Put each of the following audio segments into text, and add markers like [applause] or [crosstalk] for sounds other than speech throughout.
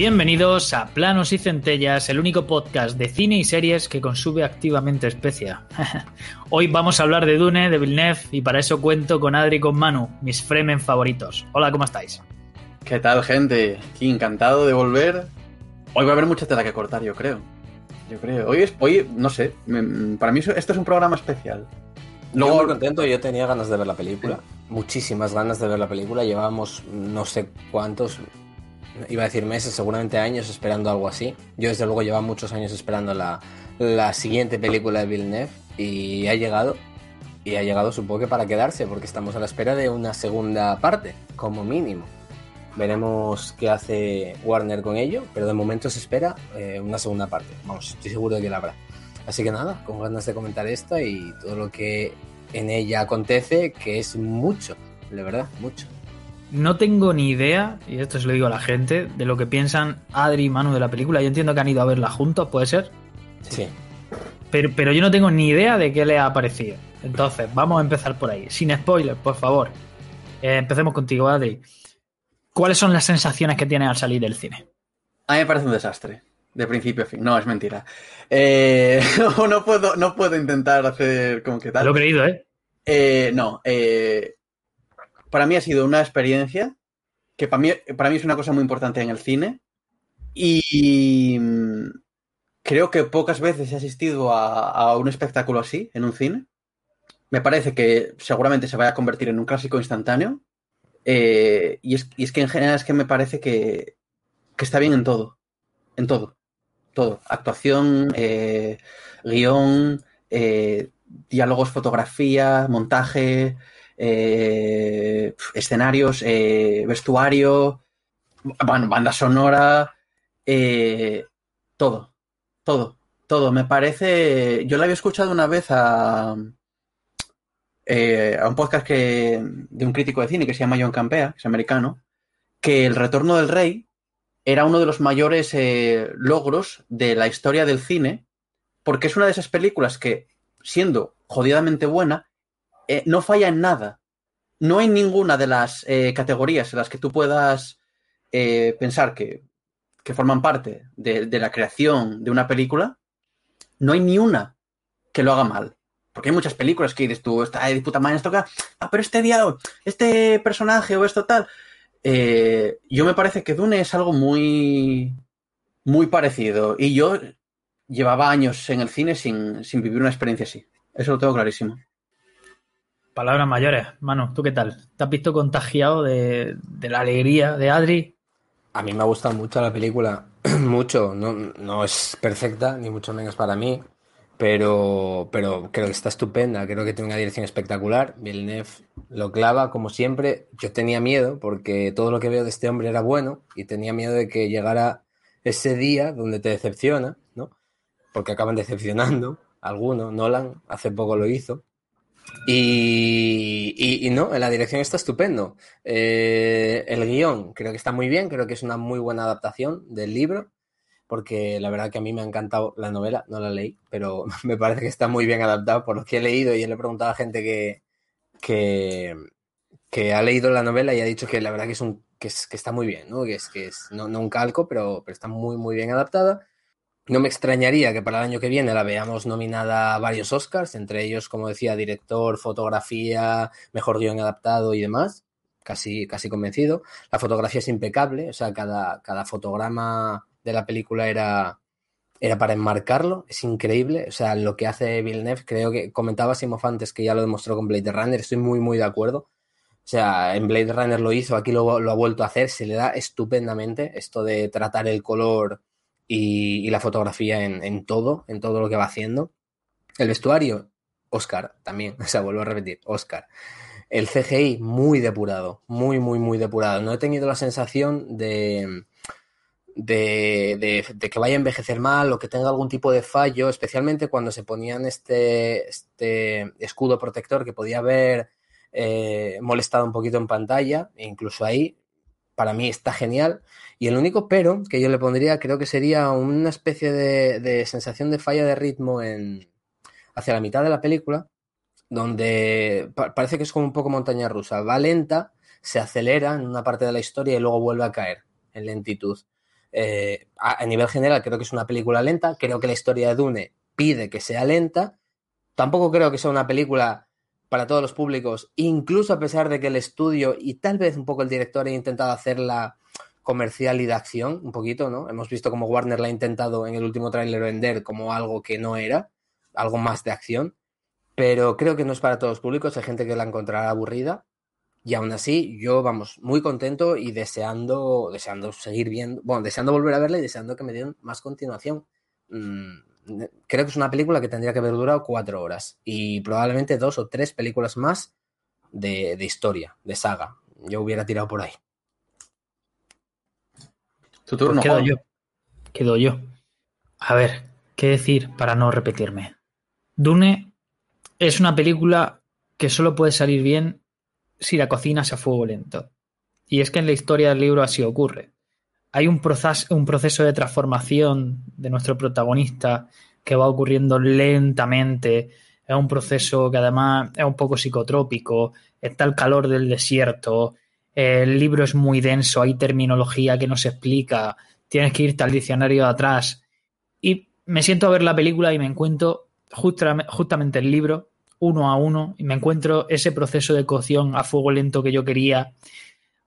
Bienvenidos a Planos y Centellas, el único podcast de cine y series que consume activamente especia. [laughs] Hoy vamos a hablar de Dune, de Villeneuve, y para eso cuento con Adri y con Manu, mis Fremen favoritos. Hola, ¿cómo estáis? ¿Qué tal, gente? Aquí encantado de volver. Hoy va a haber mucha tela que cortar, yo creo. Yo creo. Hoy es, hoy, no sé, para mí esto es un programa especial. Luego, muy contento, yo tenía ganas de ver la película, muchísimas ganas de ver la película, llevábamos no sé cuántos, iba a decir meses, seguramente años esperando algo así. Yo desde luego llevaba muchos años esperando la, la siguiente película de Villeneuve y ha llegado, y ha llegado supongo que para quedarse, porque estamos a la espera de una segunda parte, como mínimo. Veremos qué hace Warner con ello, pero de momento se espera eh, una segunda parte. Vamos, estoy seguro de que la habrá. Así que nada, con ganas de comentar esta y todo lo que en ella acontece, que es mucho, de verdad, mucho. No tengo ni idea, y esto se lo digo a la gente, de lo que piensan Adri y Manu de la película. Yo entiendo que han ido a verla juntos, puede ser, Sí. pero, pero yo no tengo ni idea de qué les ha parecido. Entonces, vamos a empezar por ahí. Sin spoilers, por favor. Eh, empecemos contigo, Adri. ¿Cuáles son las sensaciones que tienes al salir del cine? a mí me parece un desastre. De principio a fin. No, es mentira. Eh, [laughs] no, puedo, no puedo intentar hacer como que tal. lo he creído, ¿eh? Eh, no, eh, para mí ha sido una experiencia que para mí, para mí es una cosa muy importante en el cine y mm, creo que pocas veces he asistido a, un espectáculo así en un cine. Me parece que seguramente se vaya a convertir en un clásico instantáneo eh, y, es, y es que en general es que me parece que, que está bien en todo, en todo, todo. Actuación, eh, guion, eh, diálogos, fotografía, montaje, eh, escenarios, eh, vestuario, banda sonora, eh, todo, todo, todo. Me parece. Yo la había escuchado una vez a, eh, a un podcast que, de un crítico de cine que se llama John Campea, que es americano, que El Retorno del Rey era uno de los mayores eh, logros de la historia del cine, porque es una de esas películas que, siendo jodidamente buena, eh, no falla en nada. No hay ninguna de las eh, categorías en las que tú puedas eh, pensar que, que forman parte de, la creación de una película, no hay ni una que lo haga mal. Porque hay muchas películas que dices tú, está de puta madre esto acá, ah, pero este diálogo, este personaje o esto tal. Yo me parece que Dune es algo muy, muy parecido. Y yo llevaba años en el cine sin, sin vivir una experiencia así. Eso lo tengo clarísimo. Palabras mayores. Manu, ¿tú qué tal? ¿Te has visto contagiado de, de la alegría de Adri? A mí me ha gustado mucho la película, [clears throat] mucho, no, no es perfecta, ni mucho menos para mí, pero, pero creo que está estupenda, creo que tiene una dirección espectacular, Villeneuve lo clava como siempre, yo tenía miedo porque todo lo que veo de este hombre era bueno y tenía miedo de que llegara ese día donde te decepciona, ¿no? Porque acaban decepcionando algunos, Nolan hace poco lo hizo. Y, y- y no, la dirección está estupendo. Eh, el guion creo que está muy bien, creo que es una muy buena adaptación del libro, porque la verdad que a mí me ha encantado la novela, no la leí, pero [laughs] me parece que está muy bien adaptado por lo que he leído y le he preguntado a gente que, que, ha leído la novela y ha dicho que la verdad que es un que, es- que está muy bien, ¿no? Que es, que es no un calco, pero, pero está muy, muy bien adaptada. No me extrañaría que para el año que viene la veamos nominada a varios Oscars, entre ellos, como decía, director, fotografía, mejor guion adaptado y demás. Casi, casi convencido. La fotografía es impecable, o sea, cada, cada fotograma de la película era, era para enmarcarlo, es increíble. O sea, lo que hace Villeneuve, creo que comentaba Simov antes que ya lo demostró con Blade Runner, estoy muy, muy de acuerdo. O sea, en Blade Runner lo hizo, aquí lo ha vuelto a hacer, se le da estupendamente esto de tratar el color y, la fotografía en, en todo, en todo lo que va haciendo. El vestuario, Oscar, también, [laughs] o sea, vuelvo a repetir, Oscar. El CGI muy depurado, muy, muy, muy depurado. No he tenido la sensación de, de, de- de que vaya a envejecer mal o que tenga algún tipo de fallo, especialmente cuando se ponían este, este escudo protector que podía haber eh, molestado un poquito en pantalla, e incluso ahí, para mí está genial. Y el único pero que yo le pondría creo que sería una especie de, sensación de falla de ritmo en, hacia la mitad de la película, donde pa- parece que es como un poco montaña rusa. Va lenta, se acelera en una parte de la historia y luego vuelve a caer en lentitud. Eh, a, a nivel general creo que es una película lenta, creo que la historia de Dune pide que sea lenta, tampoco creo que sea una película para todos los públicos, incluso a pesar de que el estudio y tal vez un poco el director ha intentado hacerla comercial y de acción, un poquito, ¿no? Hemos visto como Warner la ha intentado en el último tráiler vender como algo que no era, algo más de acción, pero creo que no es para todos los públicos, hay gente que la encontrará aburrida y aún así yo, vamos, muy contento y deseando, deseando seguir viendo, bueno, deseando volver a verla y deseando que me den más continuación. Mm, creo que es una película que tendría que haber durado cuatro horas y probablemente dos o tres películas más de, de historia, de saga. Yo hubiera tirado por ahí. Tu Pues turno, quedo Juan. yo. Quedo yo. A ver, ¿qué decir para no repetirme? Dune es una película que solo puede salir bien si la cocinas a fuego lento. Y es que en la historia del libro así ocurre. Hay un proceso, un proceso de transformación de nuestro protagonista que va ocurriendo lentamente. Es un proceso que además es un poco psicotrópico. Está el calor del desierto. El libro es muy denso, hay terminología que no se explica. Tienes que irte al diccionario de atrás. Y me siento a ver la película y me encuentro justa- justamente el libro, uno a uno, y me encuentro ese proceso de cocción a fuego lento que yo quería.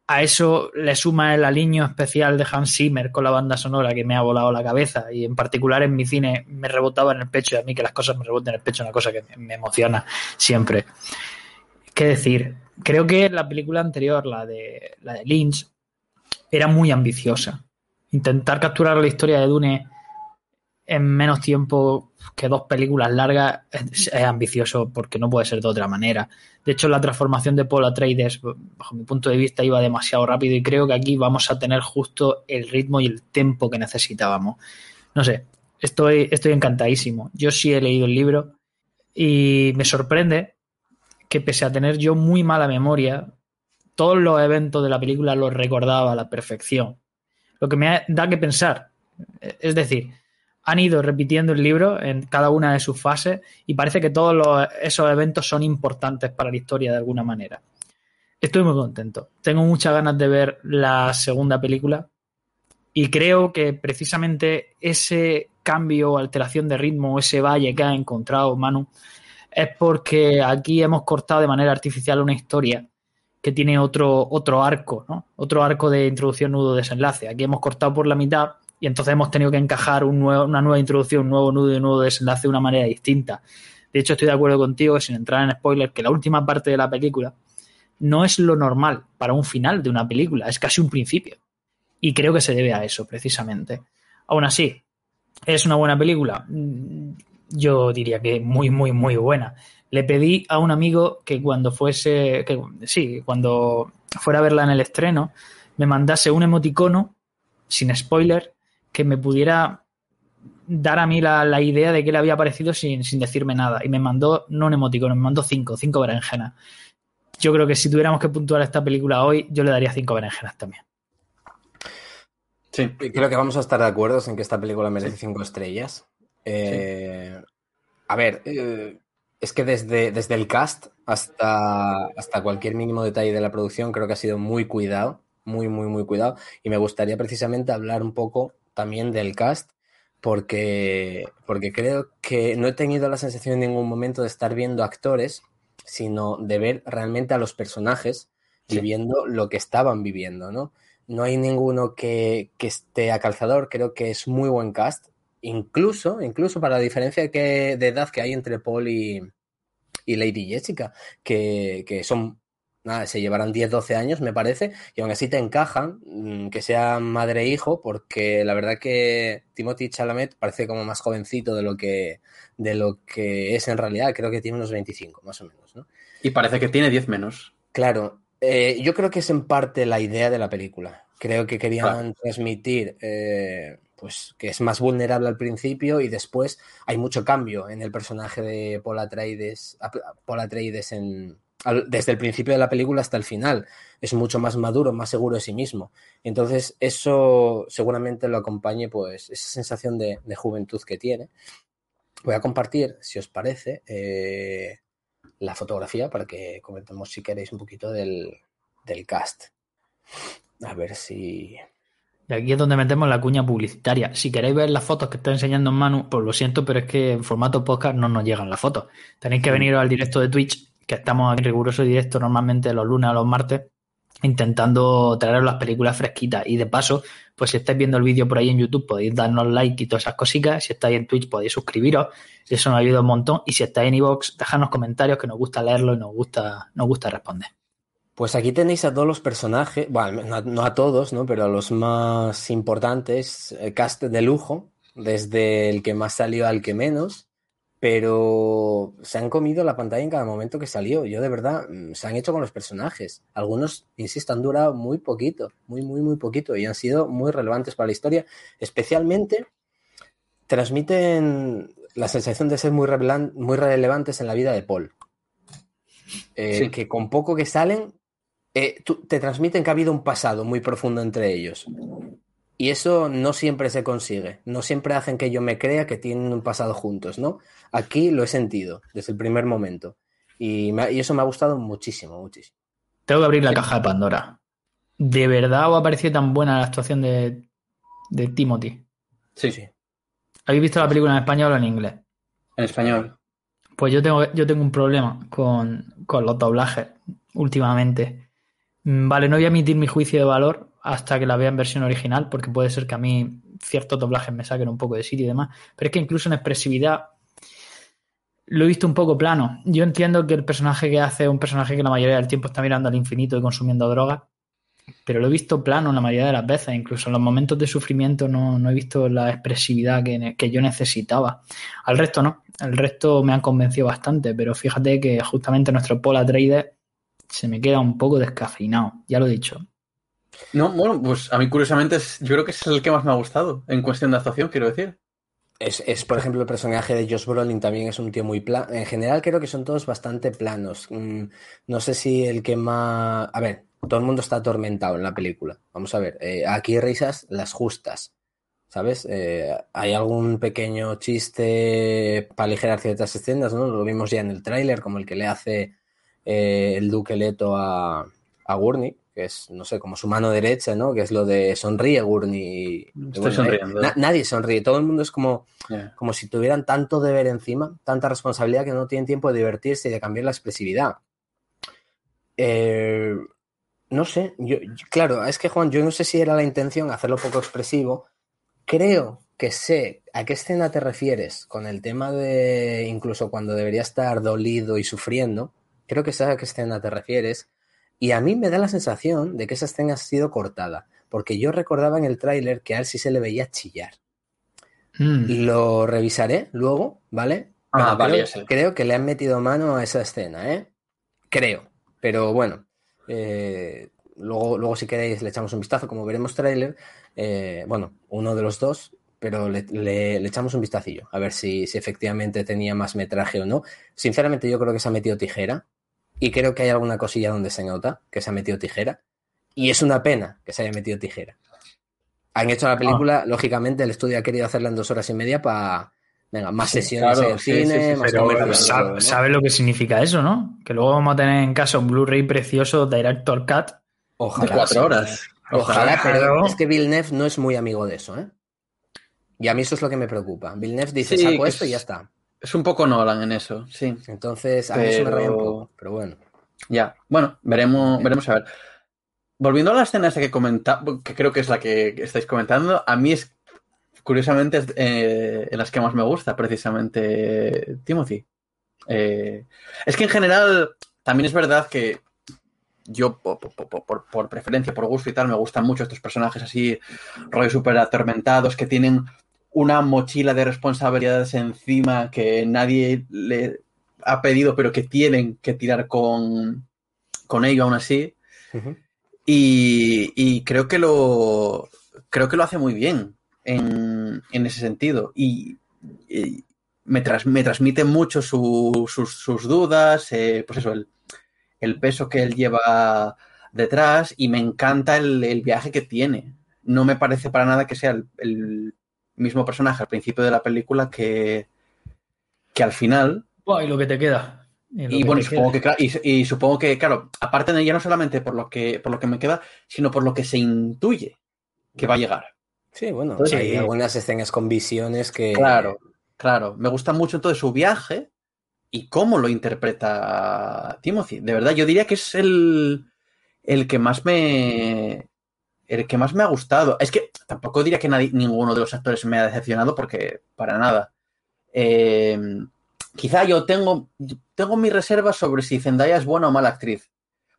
A eso le suma el aliño especial de Hans Zimmer con la banda sonora que me ha volado la cabeza y en particular en mi cine me rebotaba en el pecho y a mí que las cosas me reboten en el pecho es una cosa que me- emociona siempre. ¿Qué decir? Creo que la película anterior, la de, la de Lynch, era muy ambiciosa. Intentar capturar la historia de Dune en menos tiempo que dos películas largas es, ambicioso porque no puede ser de otra manera. De hecho, la transformación de Paul Atreides, bajo mi punto de vista, iba demasiado rápido y creo que aquí vamos a tener justo el ritmo y el tempo que necesitábamos. No sé, estoy, estoy encantadísimo. Yo sí he leído el libro y me sorprende que pese a tener yo muy mala memoria, todos los eventos de la película los recordaba a la perfección. Lo que me da que pensar. Es decir, han ido repitiendo el libro en cada una de sus fases y parece que todos esos eventos son importantes para la historia de alguna manera. Estoy muy contento. Tengo muchas ganas de ver la segunda película y creo que precisamente ese cambio o alteración de ritmo, ese valle que ha encontrado Manu, es porque aquí hemos cortado de manera artificial una historia que tiene otro, otro arco, ¿no? Otro arco de introducción, nudo, desenlace. Aquí hemos cortado por la mitad y entonces hemos tenido que encajar una nueva introducción, un nuevo nudo y un nuevo desenlace de una manera distinta. De hecho, estoy de acuerdo contigo, sin entrar en spoiler, que la última parte de la película no es lo normal para un final de una película, es casi un principio. Y creo que se debe a eso, precisamente. Aún así, ¿es una buena película? Mm, Yo diría que muy, muy, muy buena. Le pedí a un amigo que cuando fuese, que, sí, cuando fuera a verla en el estreno, me mandase un emoticono, sin spoiler, que me pudiera dar a mí la, la idea de qué le había parecido sin, sin decirme nada. Y me mandó, no un emoticono, me mandó cinco, cinco berenjenas. Yo creo que si tuviéramos que puntuar esta película hoy, yo le daría cinco berenjenas también. Sí. Creo que vamos a estar de acuerdo en que esta película merece cinco estrellas. Eh, A ver, eh, es que desde, desde el cast hasta, hasta cualquier mínimo detalle de la producción creo que ha sido muy cuidado, muy, muy, muy cuidado. Y me gustaría precisamente hablar un poco también del cast, porque, porque creo que no he tenido la sensación en ningún momento de estar viendo actores, sino de ver realmente a los personajes Sí. viviendo lo que estaban viviendo, ¿no? No hay ninguno que, que esté a calzador, creo que es muy buen cast, incluso, incluso para la diferencia que, de edad que hay entre Paul y, y Lady Jessica, que, que son, nada, se llevarán 10, 12 años, me parece, y aún así te encajan, mm, que sea madre e hijo, porque la verdad que Timothy Chalamet parece como más jovencito de lo que, de lo que es en realidad, creo que tiene unos 25, más o menos, ¿no? Y parece que tiene 10 menos. Claro, Eh, yo creo que es en parte la idea de la película. Creo que querían transmitir eh, pues, que es más vulnerable al principio y después hay mucho cambio en el personaje de Paul Atreides, Paul Atreides en, al- desde el principio de la película hasta el final. Es mucho más maduro, más seguro de sí mismo. Entonces, eso seguramente lo acompañe, pues, esa sensación de, de juventud que tiene. Voy a compartir, si os parece, eh, la fotografía para que comentemos, si queréis, un poquito del, del cast. A ver si. Y aquí es donde metemos la cuña publicitaria. Si queréis ver las fotos que está enseñando Manu, pues lo siento, pero es que en formato podcast no nos llegan las fotos. Tenéis que venir al directo de Twitch, que estamos en riguroso directo normalmente los lunes o los martes, intentando traeros las películas fresquitas. Y de paso, pues si estáis viendo el vídeo por ahí en YouTube, podéis darnos like y todas esas cositas. Si estáis en Twitch, podéis suscribiros. Eso nos ayuda un montón. Y si estáis en iVoox, dejadnos comentarios que nos gusta leerlo y nos gusta, nos gusta responder. Pues aquí tenéis a todos los personajes, bueno, no, no a todos, ¿no? Pero a los más importantes, eh, cast de lujo, desde el que más salió al que menos, pero se han comido la pantalla en cada momento que salió. Yo de verdad, mm, se han hecho con los personajes. Algunos, insisto, han durado muy poquito, muy, muy, muy poquito y han sido muy relevantes para la historia. Especialmente transmiten la sensación de ser muy, relevantes en la vida de Paul. Eh, Sí. Que con poco que salen, eh, tú- te transmiten que ha habido un pasado muy profundo entre ellos. Y eso no siempre se consigue. No siempre hacen que yo me crea que tienen un pasado juntos, ¿no? Aquí lo he sentido desde el primer momento. Y, me ha- y eso me ha gustado muchísimo, muchísimo. Tengo que abrir la caja de Pandora. ¿De verdad os ha parecido tan buena la actuación de, de Timothy? Sí, Sí. ¿Habéis visto la película en español o en inglés? en español. Pues yo tengo, yo tengo un problema con, con los doblajes últimamente. Mm, Vale, no voy a emitir mi juicio de valor hasta que la vea en versión original, porque puede ser que a mí ciertos doblajes me saquen un poco de sitio y demás. Pero es que incluso en expresividad lo he visto un poco plano. Yo entiendo que el personaje que hace es un personaje que la mayoría del tiempo está mirando al infinito y consumiendo drogas, pero lo he visto plano la mayoría de las veces. Incluso en los momentos de sufrimiento no, no he visto la expresividad que, que yo necesitaba. Al resto no. El resto me han convencido bastante, pero fíjate que justamente nuestro Paul Atreides se me queda un poco descafeinado. Ya lo he dicho. No, bueno, pues a mí curiosamente es- yo creo que es el que más me ha gustado en cuestión de actuación, quiero decir. Es, es, por ejemplo, el personaje de Josh Brolin también es un tío muy plano. En general creo que son todos bastante planos. Mm, no sé si el que más... A ver, todo el mundo está atormentado en la película. Vamos a ver, eh, aquí risas las justas. ¿Sabes? Eh, hay algún pequeño chiste para aligerar ciertas escenas, ¿no? Lo vimos ya en el tráiler, como el que le hace eh, el Duque Leto a, a Gurney, que es, no sé, como su mano derecha, ¿no? Que es lo de sonríe Gurney. Estoy sonriendo. na- nadie sonríe, todo el mundo es como, como si tuvieran tanto deber encima, tanta responsabilidad que no tienen tiempo de divertirse y de cambiar la expresividad. Eh, no sé, yo, yo- claro, es que Juan, yo no sé si era la intención hacerlo poco expresivo. Creo que sé a qué escena te refieres con el tema de incluso cuando debería estar dolido y sufriendo. Creo que sé a qué escena te refieres. Y a mí me da la sensación de que esa escena ha sido cortada, porque yo recordaba en el tráiler que a él sí se le veía chillar. Mm. Lo revisaré luego, ¿vale? Ah, vale, creo, creo que le han metido mano a esa escena, ¿eh? Creo. Pero bueno, eh, luego, luego si queréis le echamos un vistazo, como veremos tráiler, eh, bueno, uno de los dos, pero le, le- le echamos un vistacillo, a ver si, si efectivamente tenía más metraje o no. Sinceramente yo creo que se ha metido tijera y creo que hay alguna cosilla donde se nota que se ha metido tijera y es una pena que se haya metido tijera. Han hecho la película, lógicamente el estudio ha querido hacerla en dos horas y media para, venga, más Sí, sesiones claro, en el sí, cine, sí, más pero, comercial, eh, todo, Sabe, ¿no? sabe lo que significa eso, ¿no? Que luego vamos a tener en casa un Blu-ray precioso Director Cut. De Ojalá. cuatro sí. horas. Ojalá, pero Claro. es que Villeneuve no es muy amigo de eso, ¿eh? Y a mí eso es lo que me preocupa. Villeneuve dice, saco esto y ya está. Es un poco Nolan en eso, sí. Entonces, a mí eso me raya un Pero- poco, pero bueno. Ya, bueno, veremos, veremos a ver. Volviendo a la escena esa que comenta, que creo que es la que estáis comentando, a mí es, curiosamente, es eh, en las que más me gusta, precisamente, Timothy. Eh, es que en general, también es verdad que yo, po- po- po- por, por preferencia, por gusto y tal, me gustan mucho estos personajes así, rollo súper atormentados, que tienen una mochila de responsabilidades encima que nadie le ha pedido, pero que tienen que tirar con, con ello aún así. Y, y creo que lo creo que lo hace muy bien en, en ese sentido. Y, y me, tras- me transmite mucho su- sus, sus dudas, eh, pues eso, el, el peso que él lleva detrás y me encanta el, el viaje que tiene. No me parece para nada que sea el, el mismo personaje al principio de la película que, que al final. Buah, y lo que te queda. Y que bueno, supongo queda. que, claro, y, y supongo que, claro, aparte de ya no solamente por lo que, por lo que me queda, sino por lo que se intuye que va a llegar. Sí, bueno, hay algunas escenas con visiones que... Claro, claro. Me gusta mucho entonces su viaje y cómo lo interpreta Timothy. De verdad, yo diría que es el, el que más me. El que más me ha gustado. Es que tampoco diría que nadie- ninguno de los actores me ha decepcionado porque para nada. Eh, quizá yo tengo, tengo mis reservas sobre si Zendaya es buena o mala actriz.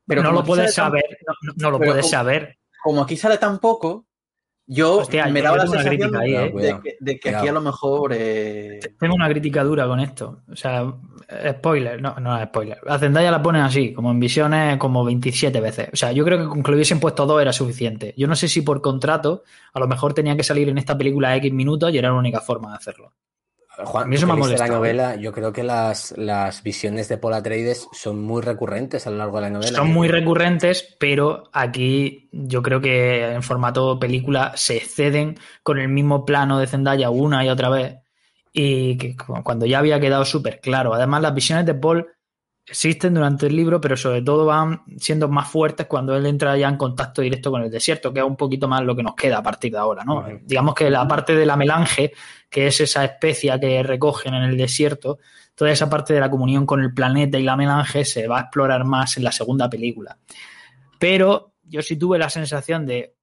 Pero no lo puedes tan- saber, no, lo puedes como- saber. como aquí sale tan poco, yo Hostia, me daba la tengo una sensación crítica ahí, de, eh. de que, de que aquí a lo mejor. eh, Tengo una crítica dura con esto. O sea, spoiler, no, no es spoiler. A Zendaya la ponen así, como en visiones, como 27 veces. O sea, yo creo que con que le hubiesen puesto dos era suficiente. Yo no sé si por contrato, a lo mejor tenía que salir en esta película X minutos y era la única forma de hacerlo. Juan, me la molestado, novela, yo creo que las, las visiones de Paul Atreides son muy recurrentes a lo largo de la novela. Son muy recurrentes, pero aquí yo creo que en formato película se exceden con el mismo plano de Zendaya una y otra vez. Y que cu- cuando ya había quedado súper claro. Además, las visiones de Paul existen durante el libro, pero sobre todo van siendo más fuertes cuando él entra ya en contacto directo con el desierto, que es un poquito más lo que nos queda a partir de ahora, ¿no? Digamos que la parte de la melange, que es esa especia que recogen en el desierto, toda esa parte de la comunión con el planeta y la melange se va a explorar más en la segunda película. Pero yo sí tuve la sensación de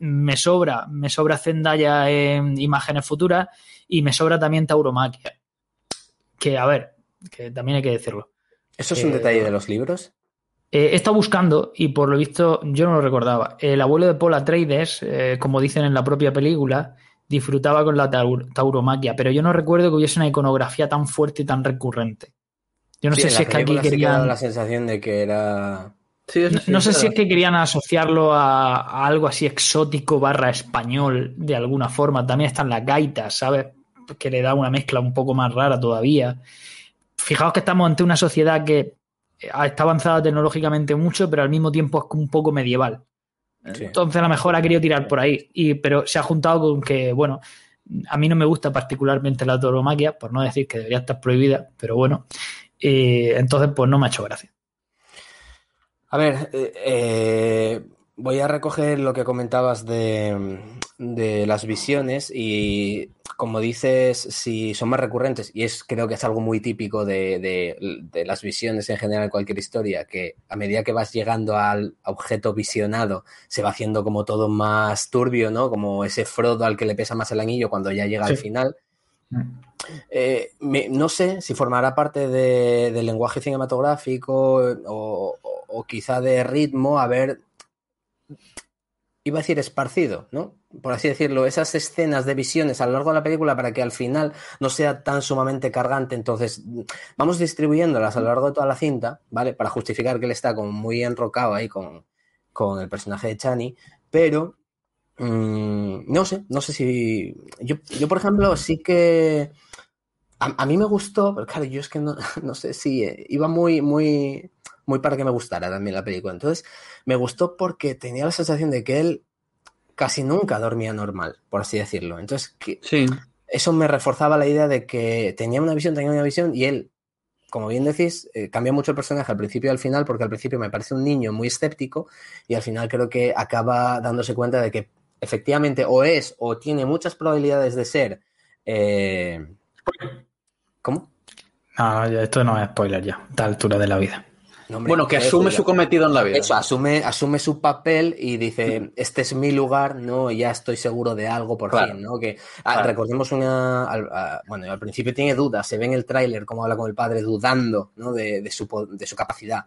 me sobra, me sobra Zendaya en imágenes futuras y me sobra también Tauromaquia. Que, a ver, que también hay que decirlo. ¿Eso es un Eh, detalle de los libros? Eh, he estado buscando y por lo visto yo no lo recordaba. El abuelo de Paul Atreides, eh, como dicen en la propia película, disfrutaba con la taur- tauromaquia, pero yo no recuerdo que hubiese una iconografía tan fuerte y tan recurrente. Yo no Sí, sé si es que aquí querían... la sensación de que era... sí, No, sé si es que querían asociarlo a, a algo así exótico barra español de alguna forma. También están las gaitas, ¿sabes? Que le da una mezcla un poco más rara todavía. Fijaos que estamos ante una sociedad que está avanzada tecnológicamente mucho, pero al mismo tiempo es un poco medieval. Sí. Entonces a lo mejor ha querido tirar por ahí. Y, pero se ha juntado con que, bueno, a mí no me gusta particularmente la tauromaquia, por no decir que debería estar prohibida, pero bueno. eh, entonces, pues no me ha hecho gracia. A ver, eh, eh, voy a recoger lo que comentabas de, de las visiones y como dices, si son más recurrentes, y es creo que es algo muy típico de, de- de las visiones en general en cualquier historia, que a medida que vas llegando al objeto visionado, se va haciendo como todo más turbio, ¿no? Como ese Frodo al que le pesa más el anillo cuando ya llega al final. Eh, me- no sé si formará parte de- del lenguaje cinematográfico eh, o, o- o quizá de ritmo, a ver, iba a decir esparcido, ¿no? Por así decirlo, esas escenas de visiones a lo largo de la película para que al final no sea tan sumamente cargante. Entonces, vamos distribuyéndolas a lo largo de toda la cinta, ¿vale? Para justificar que él está como muy enrocado ahí con, con el personaje de Chani, pero mm, no sé, no sé si. Yo, yo, por ejemplo, sí que. A, mí me gustó, pero claro, yo es que no, [laughs] no sé si eh, iba muy, muy, muy para que me gustara también la película. Entonces, me gustó porque tenía la sensación de que él casi nunca dormía normal, por así decirlo. Entonces, que Sí. eso me reforzaba la idea de que tenía una visión, tenía una visión, y él, como bien decís, eh, cambia mucho el personaje al principio y al final, porque al principio me parece un niño muy escéptico, y al final creo que acaba dándose cuenta de que efectivamente o es o tiene muchas probabilidades de ser. eh, ¿Cómo? No, esto no es spoiler ya, a esta altura de la vida. No, hombre, Bueno, que ¿qué asume decir? su cometido en la vida. Eso, asume, asume su papel y dice, este es mi lugar, ¿no? Ya estoy seguro de algo por Claro. fin, ¿no? Que ah, recordemos una. al- a- bueno, al principio tiene dudas, se ve en el tráiler cómo habla con el padre dudando, ¿no? De, de su, de su capacidad.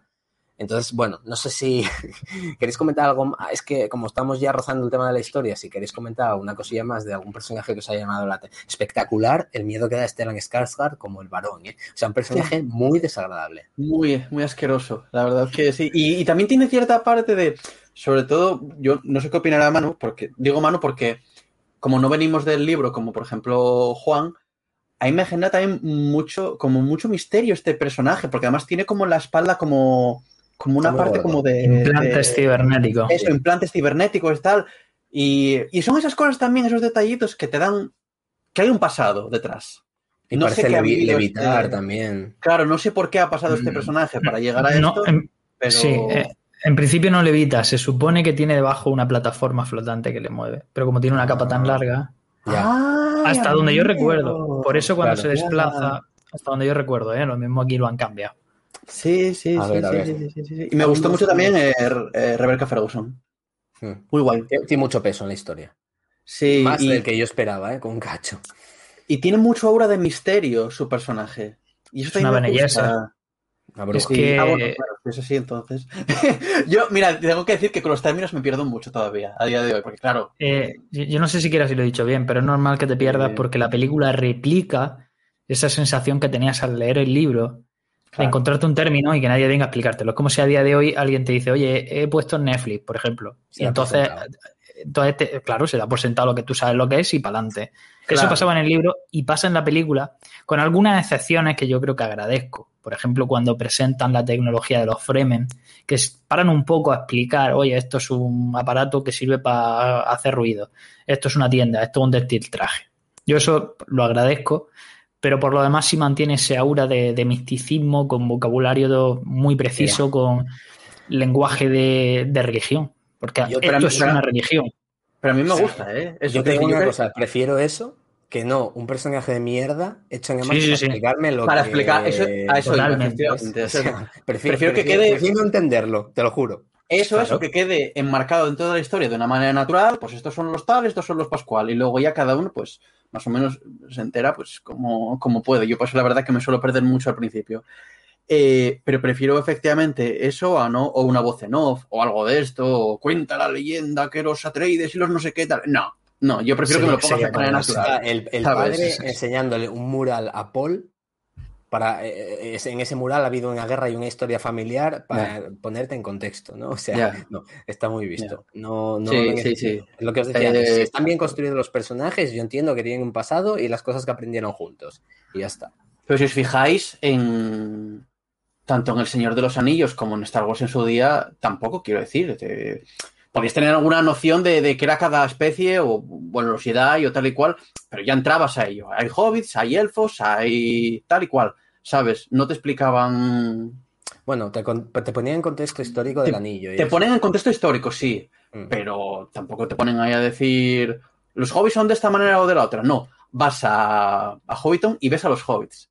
Entonces, bueno, no sé si [laughs] queréis comentar algo. más. Es que como estamos ya rozando el tema de la historia, si queréis comentar alguna cosilla más de algún personaje que os haya llamado la atención. Espectacular el miedo que da Stellan Skarsgård como el varón, ¿eh? O sea, un personaje muy desagradable. Muy, muy asqueroso, la verdad es que sí. Y, y también tiene cierta parte de, sobre todo, yo no sé qué opinará Manu, porque digo Manu porque como no venimos del libro, como por ejemplo Juan, a mí me genera también mucho, como mucho misterio este personaje, porque además tiene como la espalda como, como una parte como de... Implantes de- cibernéticos. Eso, implantes cibernéticos y tal. Y, y son esas cosas también, esos detallitos que te dan que hay un pasado detrás. Y No sé parece qué levi- vivido levitar este- también. Claro, no sé por qué ha pasado este Mm, personaje para llegar a No, esto, en- pero... Sí, eh, en principio no levita, se supone que tiene debajo una plataforma flotante que le mueve, pero como tiene una capa tan Ah. larga, Ya. Ay, hasta donde yo amigo. recuerdo, por eso cuando Claro. se desplaza, hasta donde yo recuerdo, ¿eh? lo mismo aquí lo han cambiado. Sí, sí, A sí, ver, a sí, ver. sí, sí, sí, sí. Y me gustó mucho también eh, eh, Rebecca Ferguson. Hmm. Muy guay. Tiene mucho peso en la historia. Sí, Más y, del que yo esperaba, ¿eh? Con un cacho. y tiene mucho aura de misterio su personaje. Y eso Es una belleza. Es que- Ah, bueno, claro, eso sí, entonces. [laughs] yo, mira, tengo que decir que con los términos me pierdo mucho todavía, a día de hoy, porque claro, Eh, yo no sé siquiera si lo he dicho bien, pero es normal que te pierdas Sí. porque la película replica esa sensación que tenías al leer el libro, Claro. encontrarte un término y que nadie venga a explicártelo. Es como si a día de hoy alguien te dice, oye, he puesto en Netflix, por ejemplo. Se y entonces, entonces te- claro, se da por sentado lo que tú sabes lo que es y para adelante. Eso pasaba en el libro y pasa en la película, con algunas excepciones que yo creo que agradezco. Por ejemplo, cuando presentan la tecnología de los Fremen, que paran un poco a explicar, oye, esto es un aparato que sirve para hacer ruido, esto es una tienda, esto es un destiltraje. Yo eso lo agradezco, pero por lo demás sí mantiene ese aura de, de misticismo, con vocabulario muy preciso, con lenguaje de, de religión. Porque Yo- esto pero a mí- es una religión. pero a mí me Sí. gusta, ¿eh? Eso yo te digo una cosa, prefiero eso que no un personaje de mierda hecho en Sí, para sí, sí. explicarme lo Para que... explicar, eso, a eso Totalmente. O sea, [laughs] prefiero, prefiero que quede- prefiero entenderlo, te lo juro. Eso, Claro. eso, que quede enmarcado dentro de la historia de una manera natural, pues estos son los tales, estos son los pascual, y luego ya cada uno, pues, más o menos se entera, pues, como, como puede. Yo, pues, la verdad que me suelo perder mucho al principio. Eh, pero prefiero efectivamente eso a no, o una voz en off, o algo de esto, o cuenta la leyenda que los Atreides y los no sé qué tal. No, no, yo prefiero que me lo pongas de manera natural. El, padre enseñándole un mural a Paul. Para, eh, es- en ese mural ha habido una guerra y una historia familiar para ponerte en contexto, ¿no? O sea, no, está muy visto. No, no Sí, lo sí, necesito. sí. Es lo que os decía Eh. Si están bien construidos los personajes, yo entiendo que tienen un pasado y las cosas que aprendieron juntos. Y ya está. Pero si os fijáis en tanto en El Señor de los Anillos como en Star Wars en su día, tampoco quiero decir. te- Podrías tener alguna noción de, de qué era cada especie, o bueno, los Jedi o tal y cual, pero ya entrabas a ello. Hay hobbits, hay elfos, hay tal y cual, ¿sabes? No te explicaban. Bueno, te, te ponía en contexto histórico del anillo. y Te eso. ponen en contexto histórico, sí, Mm. pero tampoco te ponen ahí a decir los hobbits son de esta manera o de la otra. No, vas a, a Hobbiton y ves a los hobbits.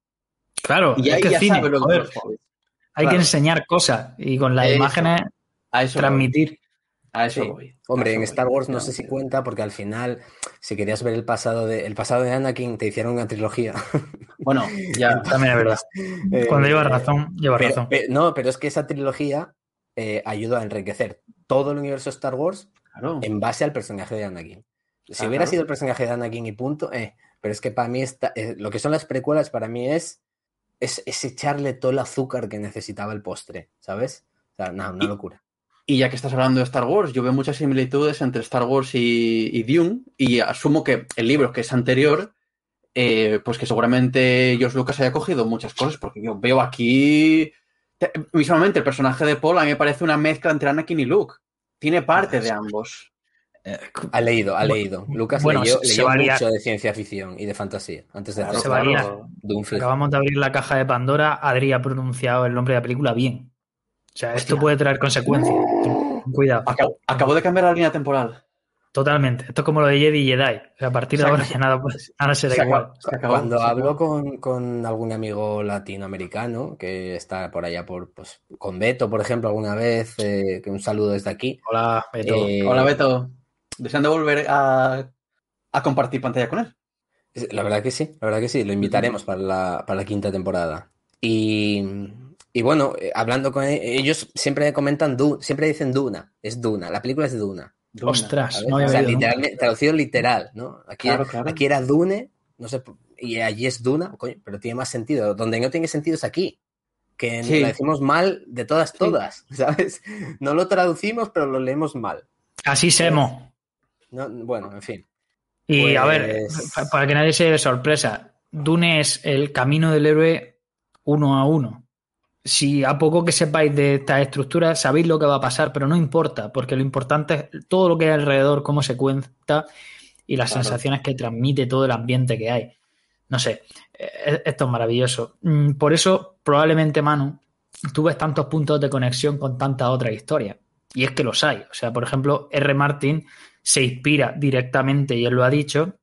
Claro, Y es que ya cine, sabes lo que los hobbits. hay que enseñar cosas y con las Eso. imágenes A eso voy. transmitir. A eso Sí. voy. Hombre, en Star voy, Wars no sé si cuenta porque al final, si querías ver el pasado de, el pasado de Anakin, te hicieron una trilogía. [laughs] Bueno, ya. También es verdad. Cuando Eh, llevas razón, llevas pero- razón. no, pero es que esa trilogía eh, ayuda a enriquecer todo el universo Star Wars Claro. en base al personaje de Anakin. Si Ah, hubiera sido el personaje de Anakin y punto, eh, pero es que para mí está, eh, lo que son las precuelas para mí es, es, es echarle todo el azúcar que necesitaba el postre, ¿sabes? O sea, no, una Y- locura. Y ya que estás hablando de Star Wars, yo veo muchas similitudes entre Star Wars y, y Dune, y asumo que el libro que es anterior, eh, pues que seguramente George Lucas haya cogido muchas cosas, porque yo veo aquí, te- mismamente el personaje de Paul a mí me parece una mezcla entre Anakin y Luke. Tiene parte de ambos. Ha leído, ha Bueno, leído. Lucas bueno, leyó, se- se leyó varía. mucho de ciencia ficción y de fantasía antes de Claro, hacer se. Acabamos de abrir la caja de Pandora. Adri ha pronunciado el nombre de la película bien. O sea, esto puede traer consecuencias. Cuidado. Acabo, acabo de cambiar la línea temporal. Totalmente. Esto es como lo de Jedi y Jedi. O sea, a partir de ahora ya nada, pues, nada será Se igual. Se Cuando hablo con, con algún amigo latinoamericano que está por allá, por, pues, con Beto, por ejemplo, alguna vez, eh, que un saludo desde aquí. Hola, Beto. Eh, Hola, Beto. Deseando volver a, a compartir pantalla con él. La verdad que sí, la verdad que sí, lo invitaremos para la, para la quinta temporada. Y, Y bueno, eh, hablando con e- ellos, siempre comentan, Du- siempre dicen Duna, es Duna, la película es Duna. Duna. Ostras, ¿sabes? no había o sea, literalmente, traducido literal, ¿no? Aquí, Claro, claro. aquí era Dune, no sé, y allí es Duna, coño, pero tiene más sentido. Donde no tiene sentido es aquí, que Sí. lo decimos mal de todas, todas, [laughs] ¿sabes? No lo traducimos, pero lo leemos mal. Así semos. No, bueno, en fin. Y a Pues- ver, pa- para que nadie se dé sorpresa, Dune es el camino del héroe uno a uno. Si a poco que sepáis de esta estructura, sabéis lo que va a pasar, pero no importa, porque lo importante es todo lo que hay alrededor, cómo se cuenta y las Claro. sensaciones que transmite todo el ambiente que hay. No sé, eh, esto es maravilloso. Mm, Por eso, probablemente, Manu, tú ves tantos puntos de conexión con tantas otras historias. Y es que los hay. O sea, por ejemplo, R. Martin se inspira directamente, y él lo ha dicho,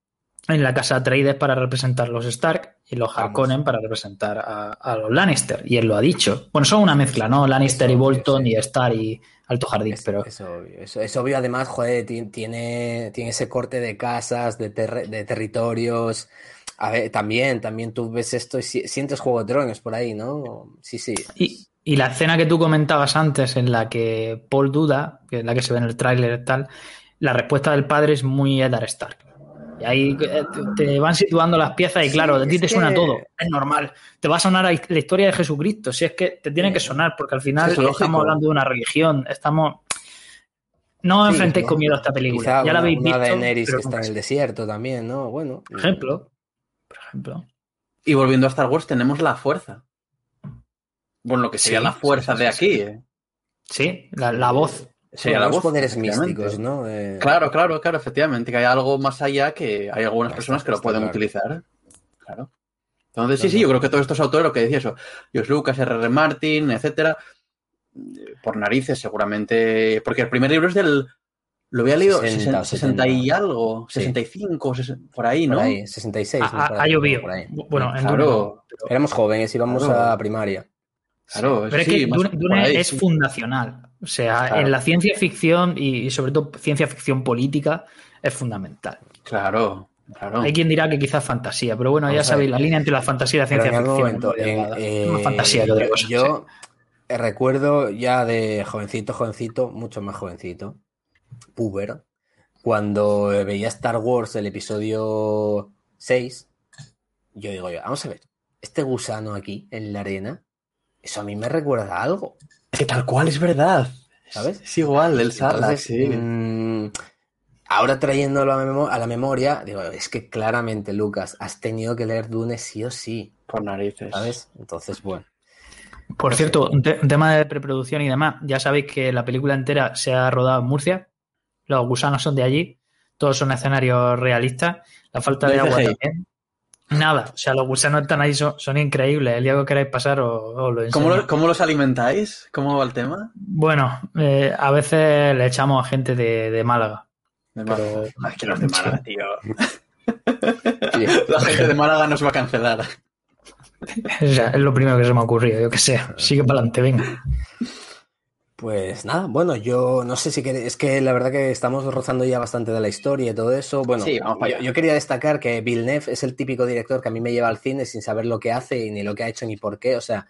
en la casa Atreides para representar los Stark y los. Harkonnen para representar a, a los Lannister. Y él lo ha dicho. Bueno, son una mezcla, ¿no? Lannister y obvio, Bolton sí. y Stark y Alto Jardín. Es, pero es obvio. Es, es obvio, además, joder, ti- tiene, tiene ese corte de casas, de, terre- de territorios. A ver, también, también tú ves esto y si- sientes Juego de Tronos por ahí, ¿no? Sí, sí. Y, y la escena que tú comentabas antes, en la que Paul duda, que es la que se ve en el tráiler y tal, la respuesta del padre es muy Eddard Stark. Y ahí eh, te- van situando las piezas y Sí, claro, a ti te suena que- todo, es normal. Te va a sonar a la historia de Jesucristo, si es que te tiene que sonar, porque al final estamos hablando de una religión, estamos... No os Sí, enfrentéis con miedo a esta película, Quizá ya una, la habéis visto. Daenerys pero que está en el desierto también, ¿no? Bueno. Por ejemplo, por ejemplo. Y volviendo a Star Wars, tenemos la fuerza. Bueno, lo que sería Sí, la fuerza sí, de aquí. sí. eh. Sí, la, la voz. Sería la los voz. poderes místicos, ¿no? Eh, Claro, claro, claro, efectivamente, que hay algo más allá que hay algunas Está- personas que lo pueden claro. utilizar. Claro. Entonces, sí, Claro. sí, yo creo que todos estos autores, lo que decía eso, George Lucas, R.R. Martin, etcétera, eh, por narices, seguramente. Porque el primer libro es del. Lo había leído 60 o 60, y algo, Sí. 65, 60, por ahí, por ¿no? ahí, 66. Ha, llovido. por. Bueno, en Dune Claro, pero- Éramos jóvenes, íbamos Claro. a primaria. claro. Pero es sí, que Dune, por Dune ahí, es sí. fundacional. O sea, Claro. en la ciencia ficción y, y sobre todo ciencia ficción política es fundamental. Claro, claro. Hay quien dirá que quizás fantasía, pero bueno, ya Vamos sabéis, la línea entre la fantasía y la ciencia ficción. momento, eh, más fantasía que otra cosa. Yo recuerdo ya de jovencito, jovencito, mucho más jovencito, puber, cuando veía Star Wars el episodio 6, yo digo, yo, vamos a ver, este gusano aquí en la arena, eso a mí me recuerda a algo, Es que tal cual es verdad. ¿sabes? Es igual, el Sarlacc, sí. mm, ahora trayéndolo a, memo- a la memoria, digo, es que claramente, Lucas, has tenido que leer Dune sí o sí, Por narices. ¿sabes? Entonces, bueno. Por cierto, un, te- un tema de preproducción y demás. Ya sabéis que la película entera se ha rodado en Murcia. Los gusanos son de allí. Todos son escenarios realistas. La falta de agua también. Nada. O sea, los gusanos están ahí, son, son increíbles. El día que queréis pasar os, os lo enseño. ¿Cómo, lo- cómo los alimentáis? ¿Cómo va el tema? Bueno, eh, a veces le echamos a gente de, de Málaga. De Pero- Málaga. Ay, que los de Málaga, tío. [laughs] La gente de Málaga nos va a cancelar. [laughs] O sea, es lo primero que se me ha ocurrido. Yo qué sé. Sigue para adelante, venga. Pues nada, bueno, yo no sé si queréis, es que la verdad que estamos rozando ya bastante de la historia y todo eso. Bueno, Sí, vamos yo, quería destacar que Villeneuve es el típico director que a mí me lleva al cine sin saber lo que hace y ni lo que ha hecho ni por qué. O sea,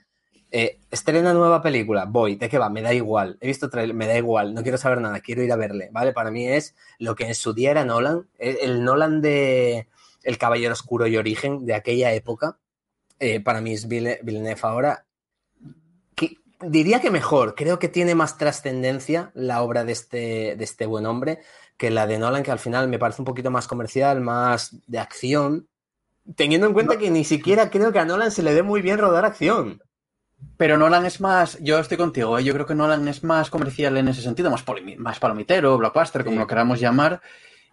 eh, estrena nueva película, voy, ¿de qué va? Me da igual. He visto trailer, me da igual, no quiero saber nada, quiero ir a verle, ¿vale? Para mí es lo que en su día era Nolan, el, el Nolan de El Caballero Oscuro y Origen de aquella época. eh, para mí es Ville- Villeneuve ahora diría que mejor. Creo que tiene más trascendencia la obra de este, de este buen hombre que la de Nolan, que al final me parece un poquito más comercial, más de acción. Teniendo en cuenta que ni siquiera creo que a Nolan se le dé muy bien rodar acción. Pero Nolan es más, yo estoy contigo, ¿eh? yo creo que Nolan es más comercial en ese sentido, más, palomitero, blockbuster, como Sí. lo queramos llamar.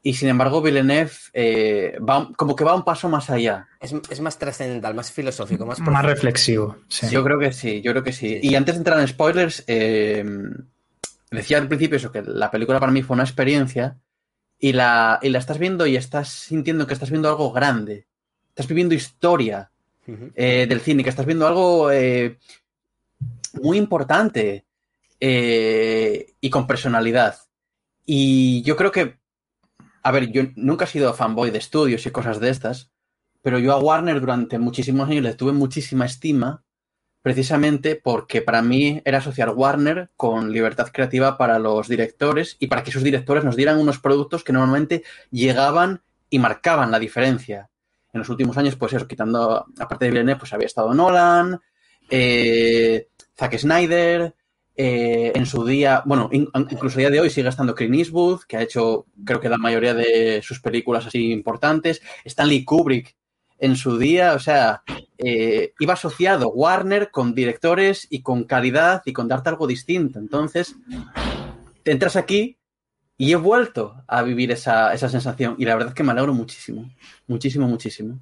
Y sin embargo, Villeneuve eh, va, como que va un paso más allá. Es, es más trascendental, más filosófico, más Más reflexivo. sí. Yo creo que sí, yo creo que sí. Sí, sí. Y antes de entrar en spoilers, eh, decía al principio eso, que la película para mí fue una experiencia y la, y la estás viendo y estás sintiendo que estás viendo algo grande. Estás viviendo historia eh, del cine, que estás viendo algo eh, muy importante eh, y con personalidad. Y yo creo que, a ver, yo nunca he sido fanboy de estudios y cosas de estas, pero yo a Warner durante muchísimos años le tuve muchísima estima, precisamente porque para mí era asociar Warner con libertad creativa para los directores y para que esos directores nos dieran unos productos que normalmente llegaban y marcaban la diferencia. En los últimos años, pues eso, quitando, aparte de Villeneuve, pues había estado Nolan, eh, Zack Snyder, eh, en su día, bueno, in- incluso a día de hoy sigue estando Clint Eastwood, que ha hecho, creo que la mayoría de sus películas así importantes, Stanley Kubrick en su día, o sea, eh, iba asociado Warner con directores y con calidad y con darte algo distinto. Entonces, te entras aquí y he vuelto a vivir esa, esa sensación y la verdad es que me alegro muchísimo, muchísimo, muchísimo.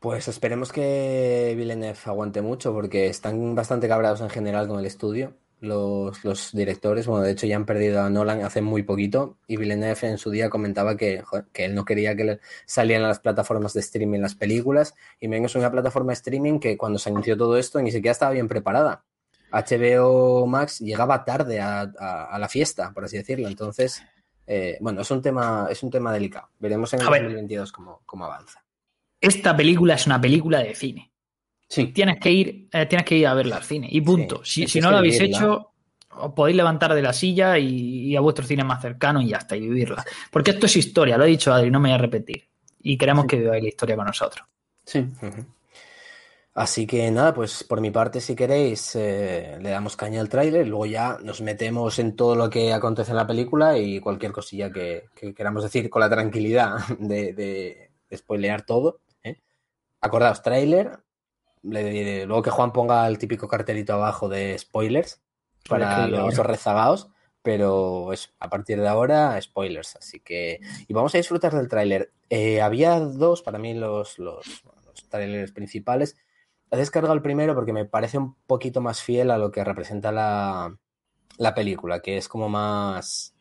Pues esperemos que Villeneuve aguante mucho porque están bastante cabreados en general con el estudio. Los, los directores, bueno, de hecho ya han perdido a Nolan hace muy poquito y Villeneuve en su día comentaba que, joder, que él no quería que salieran a las plataformas de streaming las películas y Mengo es una plataforma de streaming que cuando se anunció todo esto ni siquiera estaba bien preparada. HBO Max llegaba tarde a, a- a la fiesta, por así decirlo. Entonces, eh, bueno, es un tema, es un tema delicado. Veremos en el A ver. 2022 cómo, cómo avanza. Esta película es una película de cine. Sí, Tienes que ir, eh, tienes que ir a verla al cine. Y punto. Sí, si no lo habéis vivirla. hecho, os podéis levantar de la silla y, y a vuestro cine más cercano y ya está, y vivirla. Porque esto es historia, lo ha dicho Adri, no me voy a repetir. Y queremos que viváis la historia con nosotros. sí. Así que nada, pues por mi parte, si queréis, eh, le damos caña al tráiler, luego ya nos metemos en todo lo que acontece en la película y cualquier cosilla que, que queramos decir con la tranquilidad de, de, de spoilear todo. Acordaos, tráiler, luego que Juan ponga el típico cartelito abajo de spoilers para los rezagados, pero es, a partir de ahora, spoilers. Así que, y vamos a disfrutar del tráiler. Eh, había dos, para mí, los, los, los tráilers principales. He descargado el primero porque me parece un poquito más fiel a lo que representa la, la película, que es como más...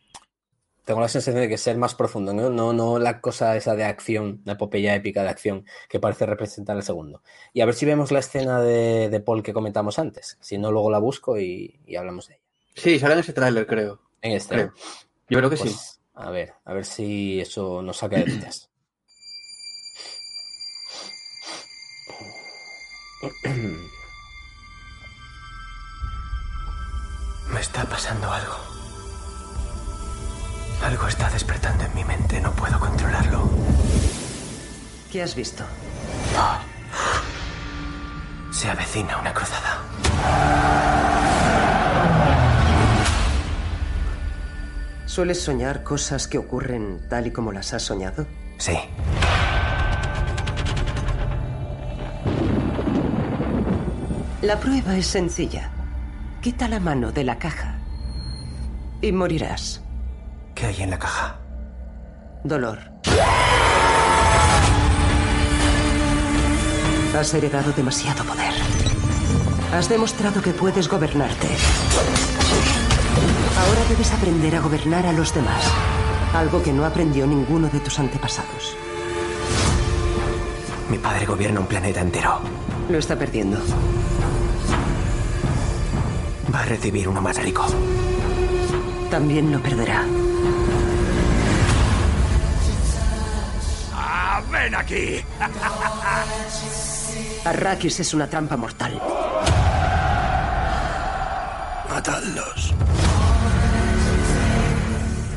Tengo la sensación de que es ser más profundo, ¿no? No, no la cosa esa de acción, la epopeya épica de acción que parece representar el segundo. Y a ver si vemos la escena de, de Paul que comentamos antes. Si no, luego la busco y, y hablamos de ella. Sí, sale en ese tráiler, creo. En este. creo. Yo creo que sí. Pues, a ver, a ver si eso nos saca de dudas. [clears throat] Me está pasando algo. Algo está despertando en mi mente, no puedo controlarlo. ¿Qué has visto? Se avecina una cruzada. ¿Sueles soñar cosas que ocurren tal y como las has soñado? Sí, La prueba es sencilla. Quita la mano de la caja y morirás. ¿Qué hay en la caja? Dolor. Has heredado demasiado poder. Has demostrado que puedes gobernarte. Ahora debes aprender a gobernar a los demás. Algo que no aprendió ninguno de tus antepasados. Mi padre gobierna un planeta entero. Lo está perdiendo. Va a recibir uno más rico. También lo perderá. ¡Ven aquí! Arrakis es una trampa mortal. Matadlos.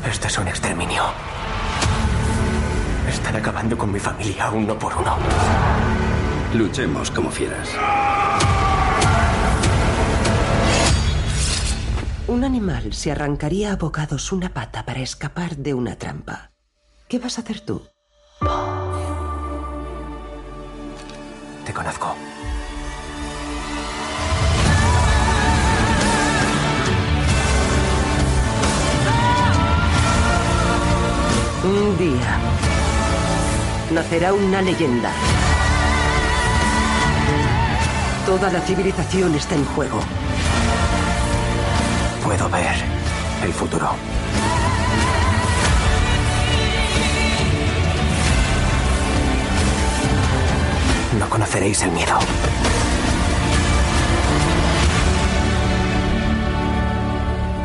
Esto es un exterminio. Están acabando con mi familia uno por uno. Luchemos como fieras. Un animal se arrancaría a bocados una pata para escapar de una trampa. ¿Qué vas a hacer tú? Te conozco. Un día nacerá una leyenda. Toda la civilización está en juego. Puedo ver el futuro. no conoceréis el miedo.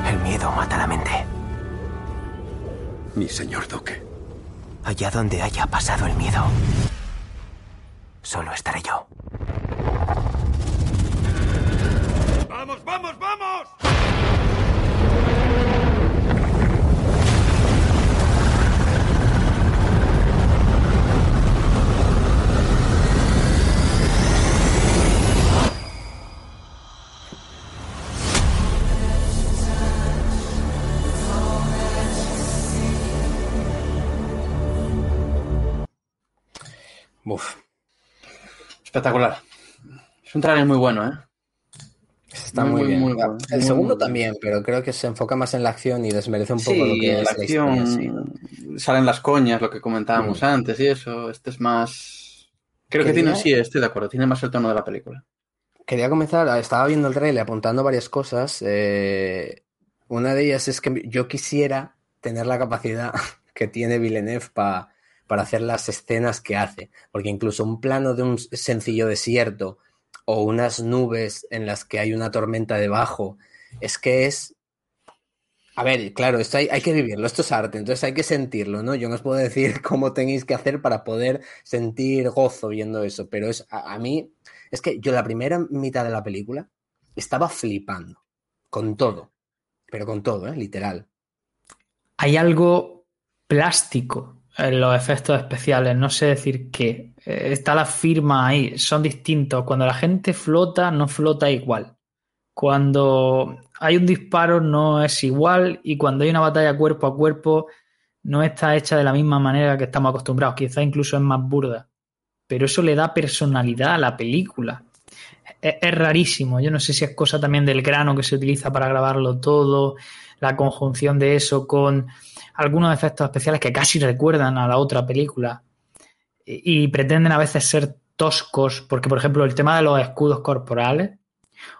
El miedo mata la mente. Mi señor duque. Allá donde haya pasado el miedo, solo estaré yo. ¡Vamos, vamos, vamos! Uf, Espectacular. Es un trailer muy bueno, ¿eh? está Muy, muy, bien. muy bueno. el Muy, segundo también, pero creo que se enfoca más en la acción y desmerece un poco Sí, lo que la es la acción, historia. sí. salen las coñas, lo que comentábamos Mm. antes y eso. Este es más... Creo que tiene, sí, estoy de acuerdo, tiene más el tono de la película. Quería comenzar, estaba viendo el trailer apuntando varias cosas. eh, una de ellas es que yo quisiera tener la capacidad [laughs] que tiene Villeneuve pa- para hacer las escenas que hace. Porque incluso un plano de un sencillo desierto o unas nubes en las que hay una tormenta debajo, es que es... A ver, claro, esto hay, que vivirlo, esto es arte, entonces hay que sentirlo, ¿no? Yo no os puedo decir [laughs] cómo tenéis que hacer para poder sentir gozo viendo eso, pero es a, a mí es que yo la primera mitad de la película estaba flipando. Con todo. Pero con todo, ¿eh? Literal. Hay algo plástico los efectos especiales, no sé decir qué. Eh, Está la firma ahí, son distintos. Cuando la gente flota, no flota igual. Cuando hay un disparo, no es igual. Y cuando hay una batalla cuerpo a cuerpo, no está hecha de la misma manera que estamos acostumbrados. Quizá incluso es más burda. Pero eso le da personalidad a la película. Es, es rarísimo. Yo no sé si es cosa también del grano que se utiliza para grabarlo todo, la conjunción de eso con algunos efectos especiales que casi recuerdan a la otra película y, y pretenden a veces ser toscos, porque por ejemplo el tema de los escudos corporales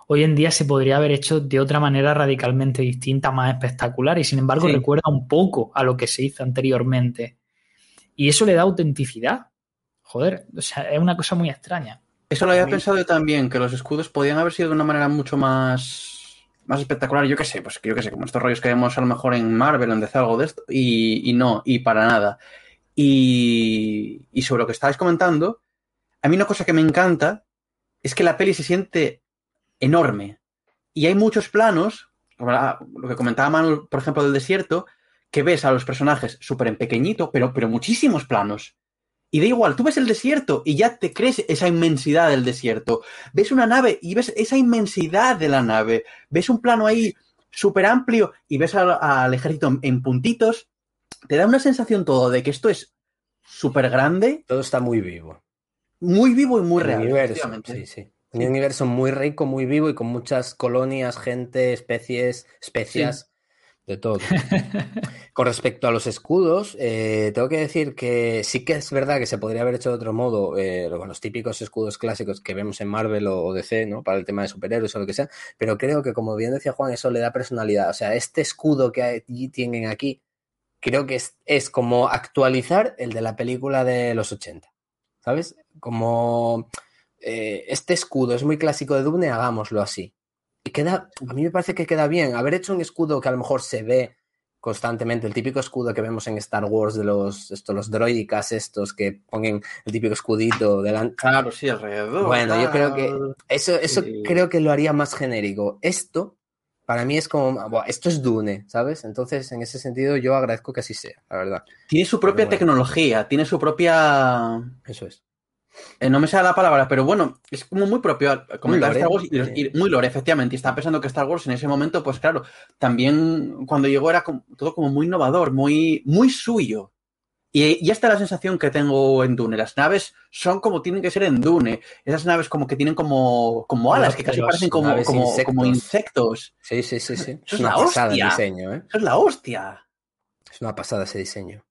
hoy en día se podría haber hecho de otra manera radicalmente distinta, más espectacular, y sin embargo Sí. recuerda un poco a lo que se hizo anteriormente. Y eso le da autenticidad. Joder, o sea, es una cosa muy extraña. Eso lo había mí- pensado yo también, que los escudos podían haber sido de una manera mucho más, más espectacular. Yo qué sé, pues yo qué sé, como estos rollos que vemos a lo mejor en Marvel, en DC, algo de esto, y, y no, y para nada. Y, y sobre lo que estabais comentando, a mí una cosa que me encanta es que la peli se siente enorme. Y hay muchos planos, como lo que comentaba Manu, por ejemplo, del desierto, que ves a los personajes súper en pequeñito, pero, pero muchísimos planos. Y da igual, tú ves el desierto y ya te crees esa inmensidad del desierto. Ves una nave y ves esa inmensidad de la nave. Ves un plano ahí súper amplio y ves al, al ejército en, en puntitos. Te da una sensación todo de que esto es súper grande, Todo está muy vivo. muy vivo y muy El real. universo, sí, sí. Un universo muy rico, muy vivo y con muchas colonias, gente, especies, especias, de todo. [laughs] Con respecto a los escudos, eh, tengo que decir que sí que es verdad que se podría haber hecho de otro modo, eh, con los típicos escudos clásicos que vemos en Marvel o, o DC, ¿no? Para el tema de superhéroes o lo que sea, pero creo que, como bien decía Juan, eso le da personalidad. O sea, este escudo que hay- tienen aquí, creo que es, es como actualizar el de la película de los 80, ¿sabes? Como eh, este escudo es muy clásico de Dune, hagámoslo así. Y queda, a mí me parece que queda bien. Haber hecho un escudo que a lo mejor se ve constantemente, el típico escudo que vemos en Star Wars de los, esto, los droidicas estos que ponen el típico escudito delante. Claro, sí, alrededor. Bueno, yo creo que eso, eso Sí. creo que lo haría más genérico. Esto, para mí es como, "Buah, esto es Dune, ¿sabes? Entonces, en ese sentido, yo agradezco que así sea, la verdad. Tiene su propia bueno. tecnología, tiene su propia Eso es. Eh, no me sale la palabra, pero bueno, es como muy propio. Comentar. Star Wars y, muy lore, efectivamente. Y estaba pensando que Star Wars en ese momento, pues claro, también cuando llegó era como- todo como muy innovador, muy, muy suyo. Y, y esta es la sensación que tengo en Dune. Las naves son como tienen que ser en Dune. Esas naves como que tienen como, como alas, que casi parecen como, como, insectos. como insectos. Sí, sí, sí, sí. Eso Es una la pasada el diseño, ¿eh? Eso es la hostia. Es una pasada ese diseño.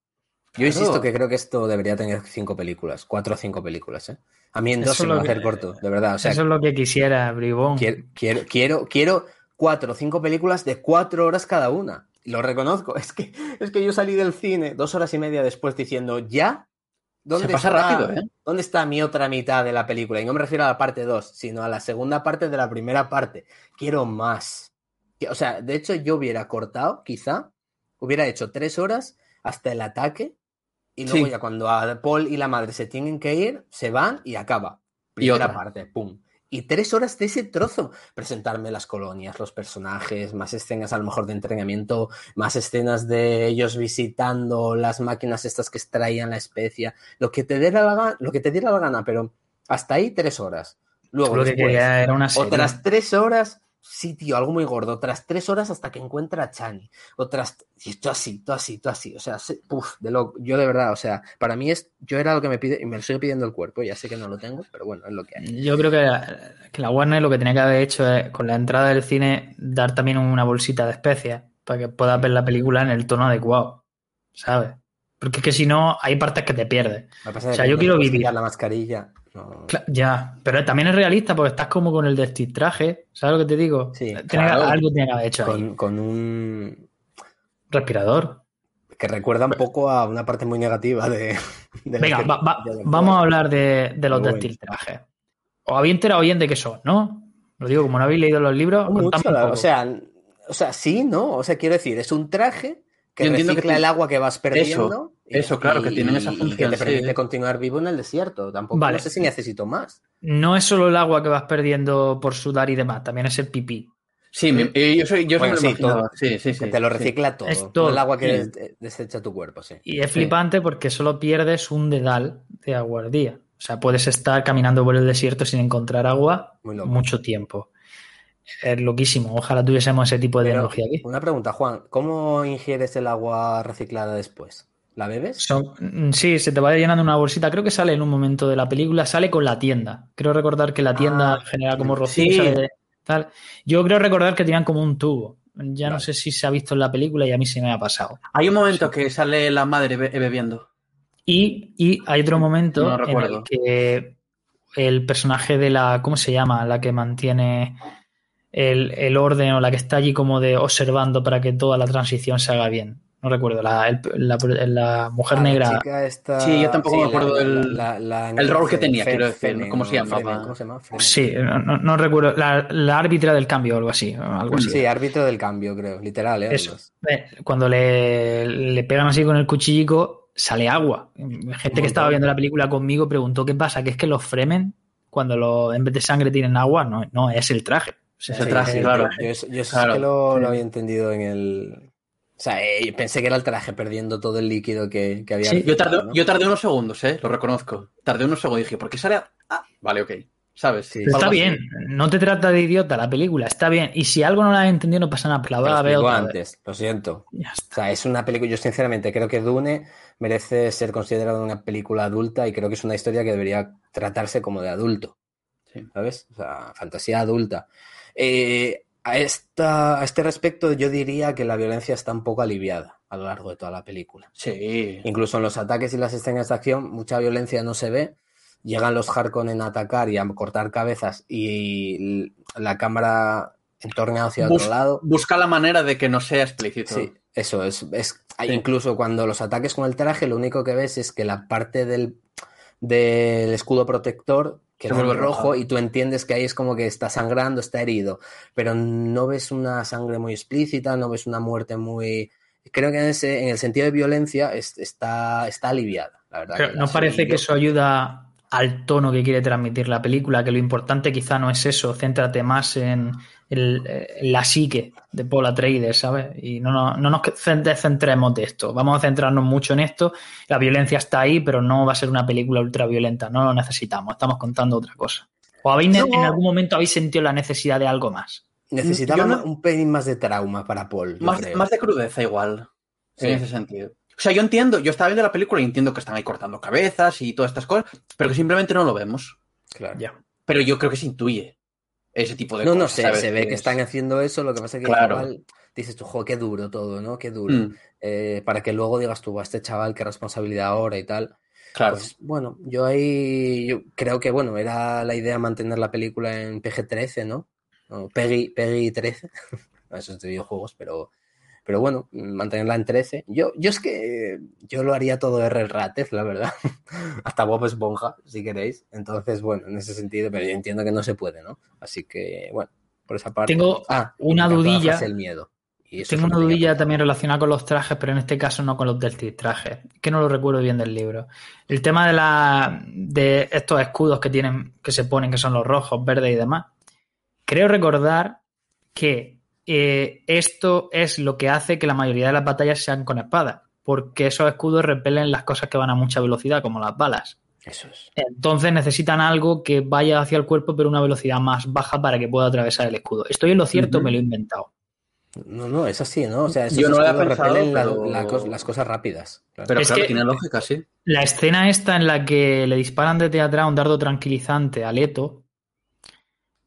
Yo insisto que creo que esto debería tener cinco películas, cuatro o cinco películas, ¿eh? A mí en dos Eso se me va a hacer corto, de verdad. O sea, Eso es lo que quisiera, Bribón. quiero, quiero, quiero, quiero cuatro o cinco películas de cuatro horas cada una. Lo reconozco. [laughs] Es que, es que yo salí del cine dos horas y media después diciendo, ¿ya? ¿Dónde Se pasa está, rápido, ¿eh? ¿Dónde está mi otra mitad de la película? Y no me refiero a la parte 2, sino a la segunda parte de la primera parte. Quiero más. O sea, de hecho, yo hubiera cortado, quizá, hubiera hecho tres horas hasta el ataque. Y luego Sí. ya cuando a Paul y la madre se tienen que ir, se van y acaba. Y Primera otra. parte, pum. Y tres horas de ese trozo. Presentarme las colonias, los personajes, más escenas a lo mejor de entrenamiento, más escenas de ellos visitando las máquinas estas que extraían la especia. Lo que te diera la gana, lo que te diera la gana, pero hasta ahí tres horas. Luego Lo que después, era una serie. otras tres horas sí, tío, algo muy gordo. Otras tres horas hasta que encuentra a Chani. Otras, y esto así, todo así, todo así. O sea, de lo, yo de verdad, o sea, para mí es, yo era lo que me pide y me lo sigue pidiendo el cuerpo. Ya sé que no lo tengo, pero bueno, es lo que hay. Yo creo que, que la Warner lo que tenía que haber hecho es, con la entrada del cine, dar también una bolsita de especias para que puedas ver la película en el tono adecuado, ¿sabes? Porque es que si no, hay partes que te pierdes. O sea, yo quiero vivir. la mascarilla. No- Ya, pero también es realista porque estás como con el de Steve traje, ¿sabes lo que te digo? Sí, Tiene que- claro. algo tiene que haber hecho ahí. con, con un Respirador. que recuerda un poco a una parte muy negativa de, [laughs] de Venga, que- va- va- de la que- vamos a hablar de, de los Muy de bueno. Steel traje. Os habéis enterado bien de qué son, ¿no? Lo digo, como no habéis leído los libros, mucho, la- o sea, o sea, sí, ¿no? O sea, quiero decir, es un traje que Yo entiendo que recicla te- el agua que vas perdiendo. y- eso, claro, que y- tienen esa y función, que te sí. permite continuar vivo en el desierto. Tampoco Vale. no sé si necesito más. no es solo el agua que vas perdiendo por sudar y demás, también es el pipí. Sí, me- eh, yo soy, yo Bueno, lo sí, todo. Sí, sí, sí. que te lo sí. recicla todo. Es todo. el agua que sí. des- desecha tu cuerpo, sí. Y es Sí. flipante porque solo pierdes un dedal de agua al día. O sea, puedes estar caminando por el desierto sin encontrar agua mucho tiempo. Es loquísimo. Ojalá tuviésemos ese tipo de Pero, tecnología aquí. una pregunta, Juan. ¿Cómo ingieres el agua reciclada después? ¿La bebes? Son- mm, sí, se te va llenando una bolsita. Creo que sale en un momento de la película, sale con la tienda. Creo recordar que la tienda Ah, genera como rocío. sí. sale de- tal. Yo creo recordar que tenían como un tubo. Ya no sé si se ha visto en la película y a mí se me ha pasado. Hay un momento que sale la madre be- bebiendo. Y, y hay otro momento No en el que el personaje de la, ¿cómo se llama? La que mantiene el, el orden o la que está allí como de observando para que toda la transición se haga bien. No recuerdo, la, el- la, la mujer Ah, la negra. chica esta- Sí, yo tampoco me la- acuerdo la- del- la- la- el rol que tenía, Fe- quiero decir, ¿cómo se? Fremen, ¿Cómo se llama? Fremen. Sí, no, recuerdo. La, la árbitra del cambio o algo así. o Algo así. Sí, árbitro del cambio, creo. Literal, ¿eh? Eso. Eh, Cuando le, le pegan así con el cuchillico, sale agua. Gente que estaba viendo la película conmigo preguntó qué pasa, que es que los Fremen, cuando lo, en vez de sangre tienen agua, no, no es el traje. Es el traje, Sí, claro. Yo, yo eso Claro, sí que lo, sí. lo había entendido en el. O sea, eh, pensé que era el traje perdiendo todo el líquido que, que había. Sí, Yo tardé, ¿no? yo tardé unos segundos, ¿eh? Lo reconozco. Tardé unos segundos y dije, ¿por qué sale? a- Ah, vale, ok. ¿Sabes? Sí. Está así. bien, no te trata de idiota la película, está bien. Y si algo no la has entendido, no pasa nada, pero la Te lo vas a ver vez. antes, lo siento. Ya O está. sea, es una película. Yo, sinceramente, creo que Dune merece ser considerada una película adulta y creo que es una historia que debería tratarse como de adulto. Sí. ¿Sabes? O sea, fantasía adulta. Eh, a, esta, a este respecto, yo diría que la violencia está un poco aliviada a lo largo de toda la película. Sí. Incluso en los ataques y las escenas de acción, mucha violencia no se ve. Llegan los Harkonnen a atacar y a cortar cabezas y la cámara entorna hacia Bus- otro lado. Busca la manera de que no sea explícito. Sí, eso es. es Sí. Incluso cuando los ataques con el traje, lo único que ves es que la parte del, del escudo protector queda vuelve rojo y tú entiendes que ahí es como que está sangrando, está herido, pero no ves una sangre muy explícita, no ves una muerte muy... Creo que en, ese, en el sentido de violencia es- está, está aliviada, la verdad. Pero que ¿no parece que eso ayuda al tono que quiere transmitir la película? Que lo importante quizá no es eso, céntrate más en, el- en la psique de Paul Atreides, ¿sabes? Y no, no, no nos centremos de esto. Vamos a centrarnos mucho en esto. La violencia está ahí, pero no va a ser una película ultra violenta. No lo necesitamos. Estamos contando otra cosa. ¿O habéis, No. en algún momento habéis sentido la necesidad de algo más? Necesitaba no- un pelín más de trauma para Paul. Más, más de crudeza igual. Sí. En ese sentido. O sea, yo entiendo, yo estaba viendo la película y entiendo que están ahí cortando cabezas y todas estas cosas, pero que simplemente no lo vemos. Claro. Ya. Pero yo creo que se intuye ese tipo de No, cosas. no sé, ¿sabes? se ve que Es- están haciendo eso, lo que pasa es que Claro. igual dices tú, jo, qué duro todo, ¿no? Qué duro. Mm, Eh, para que luego digas tú, "Buah, este chaval, qué responsabilidad ahora y tal. claro. Pues bueno, yo ahí yo creo que, bueno, era la idea mantener la película en PG-13, ¿no? O Peggy, Peggy [laughs] 13, eso es de videojuegos, pero, pero bueno, mantenerla en 13. Yo, yo es que yo lo haría todo R. Ratez, la verdad. [laughs] Hasta Bob Esponja, si queréis. Entonces, bueno, en ese sentido, pero yo entiendo que no se puede, ¿no? Así que, bueno, por esa parte. Tengo Ah, una dudilla. El miedo. Y Tengo una dudilla también relacionada con los trajes, pero en este caso no con los del traje, que no lo recuerdo bien del libro. El tema de la de estos escudos que tienen, que se ponen, que son los rojos, verdes y demás. Creo recordar que eh, esto es lo que hace que la mayoría de las batallas sean con espadas, porque esos escudos repelen las cosas que van a mucha velocidad, como las balas. Eso es. Entonces necesitan algo que vaya hacia el cuerpo pero a una velocidad más baja para que pueda atravesar el escudo. ¿Estoy en lo cierto me lo he inventado? No, no, es así, ¿no? O sea, esos Yo no lo había repelen pensado, la- pero- la cos- las cosas rápidas. claro. Pero Es claro, que- tiene lógica, sí. La escena esta en la que le disparan desde atrás un dardo tranquilizante a Leto,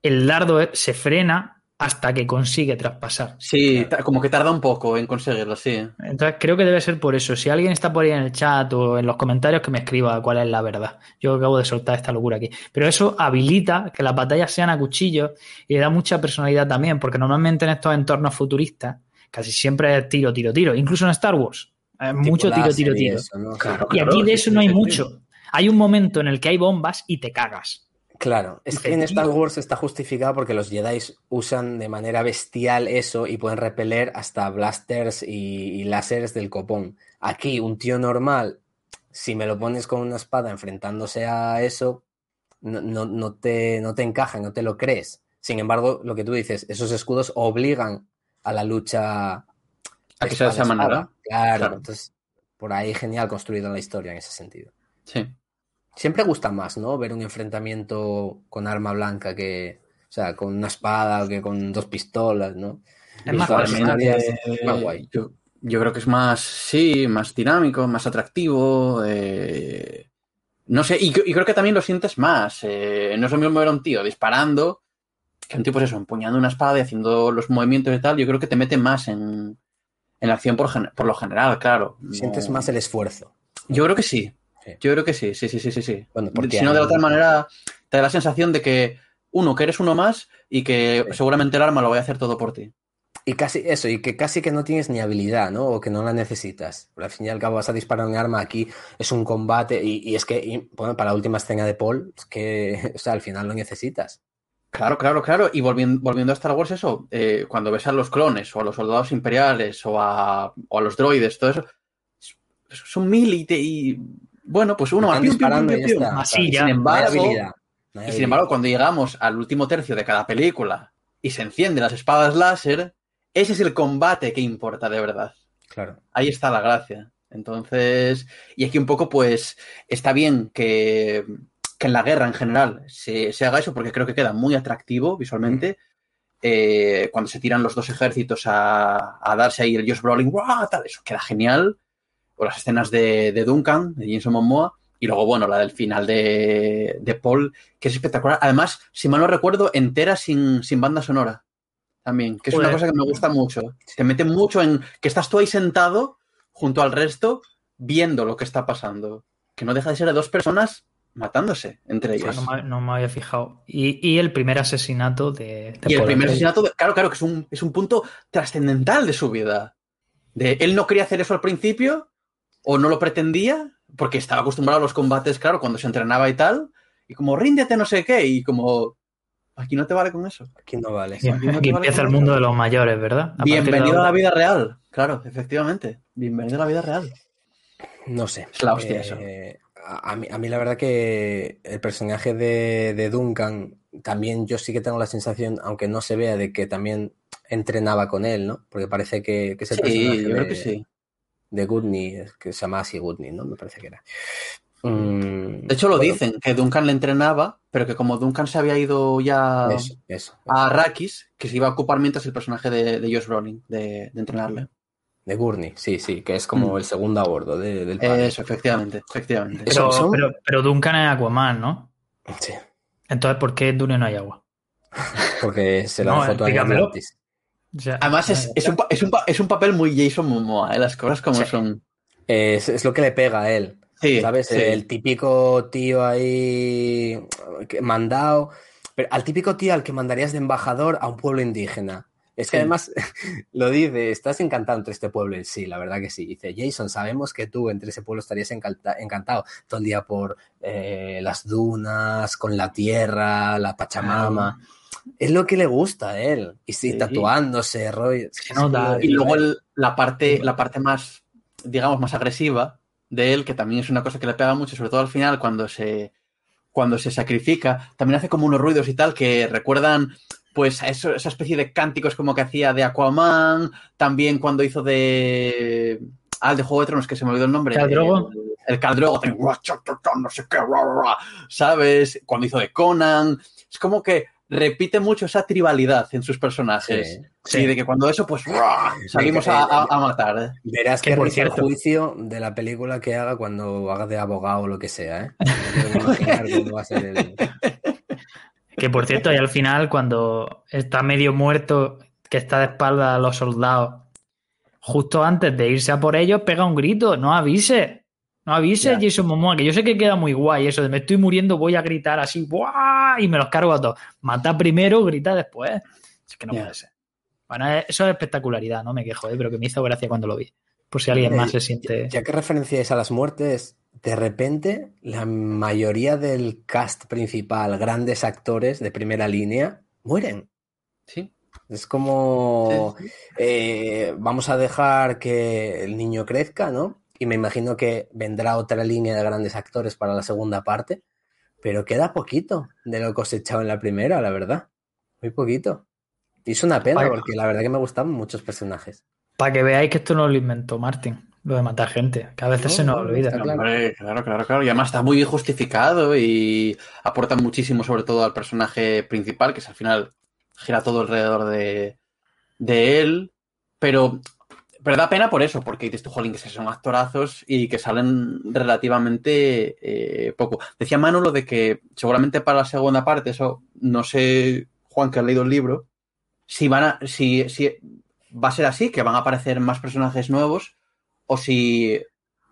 el dardo eh, se frena hasta que consigue traspasar. Sí, como que tarda un poco en conseguirlo, sí. Entonces creo que debe ser por eso. Si alguien está por ahí en el chat o en los comentarios que me escriba cuál es la verdad. Yo acabo de soltar esta locura aquí. Pero eso habilita que las batallas sean a cuchillo y le da mucha personalidad también, porque normalmente en estos entornos futuristas casi siempre es tiro, tiro, tiro. Incluso en Star Wars. Es Tipo mucho tiro, tiro, tiro. eso, ¿no? Claro. Y aquí de eso no hay mucho. Hay un momento en el que hay bombas y te cagas. Claro, es que en Star Wars está justificado porque los Jedi usan de manera bestial eso y pueden repeler hasta blasters y, y láseres del copón. Aquí, un tío normal, si me lo pones con una espada enfrentándose a eso, no, no, no te, no te encaja, no te lo crees. Sin embargo, lo que tú dices, esos escudos obligan a la lucha A que sea de esa espada-espada. manera. Claro, Claro. entonces por ahí genial construida la historia en ese sentido. Sí. Siempre gusta más, ¿no? Ver un enfrentamiento con arma blanca que, o sea, con una espada o que con dos pistolas, ¿no? Es más es guay. Yo, yo creo que es más, sí, más dinámico, más atractivo. eh, no sé, y, y creo que también lo sientes más. eh, no es lo mismo ver a un tío disparando que un tío, pues eso, empuñando una espada y haciendo los movimientos y tal. Yo creo que te mete más en, en la acción por, por lo general, claro. No- Sientes más el esfuerzo. Yo creo que sí. Sí. Yo creo que sí, sí, sí, sí, sí. sí. Bueno, porque si no, de otra manera, te da la sensación de que, uno, que eres uno más y que Sí. seguramente el arma lo voy a hacer todo por ti. Y casi eso, y que casi que no tienes ni habilidad, ¿no? O que no la necesitas. Pero al fin y al cabo vas a disparar un arma aquí, es un combate, y, y es que, y, bueno, para la última escena de Paul, es que, [laughs] o sea, al final lo necesitas. Claro, claro, claro. Y volviendo, volviendo a Star Wars, eso, eh, cuando ves a los clones o a los soldados imperiales o a, o a los droides, todo eso, son mil y, te- y bueno, pues uno pium. Así ya. sin embargo, no y sin embargo, cuando llegamos al último tercio de cada película y se encienden las espadas láser, ese es el combate que importa de verdad. Claro. Ahí está la gracia. Entonces, y aquí un poco, pues, está bien que, que en la guerra en general se, se haga eso porque creo que queda muy atractivo visualmente. Eh, cuando se tiran los dos ejércitos a, a darse ahí el Josh Brolin, ¡guau! Tal, eso queda genial. O las escenas de, de Duncan, de Jason Momoa. Y luego, bueno, la del final de, de Paul, que es espectacular. Además, si mal no recuerdo, entera sin, sin banda sonora. También, que es una cosa que me gusta mucho. Te mete mucho en que estás tú ahí sentado junto al resto viendo lo que está pasando. Que no deja de ser de dos personas matándose entre O sea, ellos. no, me, no me había fijado. Y, y el primer asesinato de, de Y el Paul primer asesinato, de- claro, claro, que es un, es un punto trascendental de su vida. De él no quería hacer eso al principio, o no lo pretendía, porque estaba acostumbrado a los combates, claro, cuando se entrenaba y tal, y como ríndete, no sé qué, y como aquí no te vale con eso. Aquí no vale. Aquí no te aquí vale empieza el mundo eso. de los mayores, ¿verdad? A partir de Bienvenido a la vida real, claro, efectivamente. Bienvenido a la vida real. No sé. Es la hostia eso. Eh, a, a mí, a mí la verdad que el personaje de, de Duncan, también yo sí que tengo la sensación, aunque no se vea, de que también entrenaba con él, ¿no? Porque parece que, que es el personaje Sí, yo creo de, que sí. De Goodney, que se llama así Goodney, ¿no? Me parece que era. Mm, De hecho, lo bueno, dicen, que Duncan le entrenaba, pero que como Duncan se había ido ya Eso, eso. a Arrakis, que se iba a ocupar mientras el personaje de, de Josh Brolin, de, de entrenarle. De Gurney, sí, sí, que es como Mm. el segundo a bordo de- del padre. Eso, efectivamente, efectivamente. Pero, pero, pero Duncan es Aquaman, ¿no? Sí, Entonces, ¿por qué en Dune no hay agua? [laughs] porque se [laughs] la No, toda. Atlantis. Además, es, es, un, es, un, es un papel muy Jason Momoa, ¿eh? las cosas como Sí. son. Es, es lo que le pega a él. Sí, ¿Sabes? sí. El típico tío ahí que- mandado. Pero al típico tío al que mandarías de embajador a un pueblo indígena. Es que Sí. además [laughs] lo dice, estás encantado entre este pueblo. Sí, la verdad que sí. Dice, Jason, sabemos que tú entre ese pueblo estarías encanta- encantado todo el día por eh, las dunas, con la tierra, la Pachamama. Es lo que le gusta a él. Y sí, Sí. tatuándose, rollo. Se nota. Y luego el- la, parte, la parte más, digamos, más agresiva de él, que también es una cosa que le pega mucho, sobre todo al final, cuando se, cuando se sacrifica, también hace como unos ruidos y tal que recuerdan pues a eso- esa especie de cánticos como que hacía de Aquaman, también cuando hizo de... Ah, el de Juego de Tronos, que se me olvidó el nombre. ¿Khal Drogo? El- el Caldrogo, no sé qué, ¿sabes? Cuando hizo de Conan. Es como que repite mucho esa tribalidad en sus personajes. Sí, sí. de que cuando eso, pues ¡ruah! salimos a, a- a matar. ¿eh? Verás Que que por cierto- juicio de la película que haga cuando haga de abogado o lo que sea, ¿eh? No quiero [laughs] va a ser el... Que por cierto, y al final, cuando está medio muerto, que está de espalda a los soldados, justo antes de irse a por ellos, pega un grito, no avise. No avise Ya. Jason Momoa, que yo sé que queda muy guay eso de me estoy muriendo, voy a gritar así, ¡buah! y me los cargo a todos. Mata primero, grita después. Es que no puede ser. Bueno, eso es espectacularidad, no me quejo, eh, pero que me hizo gracia cuando lo vi. Por si alguien más se siente. Ya que referenciáis a las muertes, de repente la mayoría del cast principal, grandes actores de primera línea, mueren. Sí. Es como eh, vamos a dejar que el niño crezca, ¿no? Y me imagino que vendrá otra línea de grandes actores para la segunda parte, pero queda poquito de lo cosechado en la primera, la verdad. Muy poquito. Y es una pena porque la verdad que me gustaban muchos personajes. Para que veáis que esto no lo inventó Martin, lo de matar gente, que a veces No, se nos no, olvida. claro. Hombre, claro, claro, claro. Y además está muy bien justificado y aporta muchísimo, sobre todo al personaje principal, que es al final gira todo alrededor de, de él. Pero, pero da pena por eso, porque dices tú, jolín, que son actorazos y que salen relativamente eh, poco. Decía Manu lo de que seguramente para la segunda parte, eso no sé, Juan, que ha leído el libro, si van a, si, si va a ser así, que van a aparecer más personajes nuevos, o si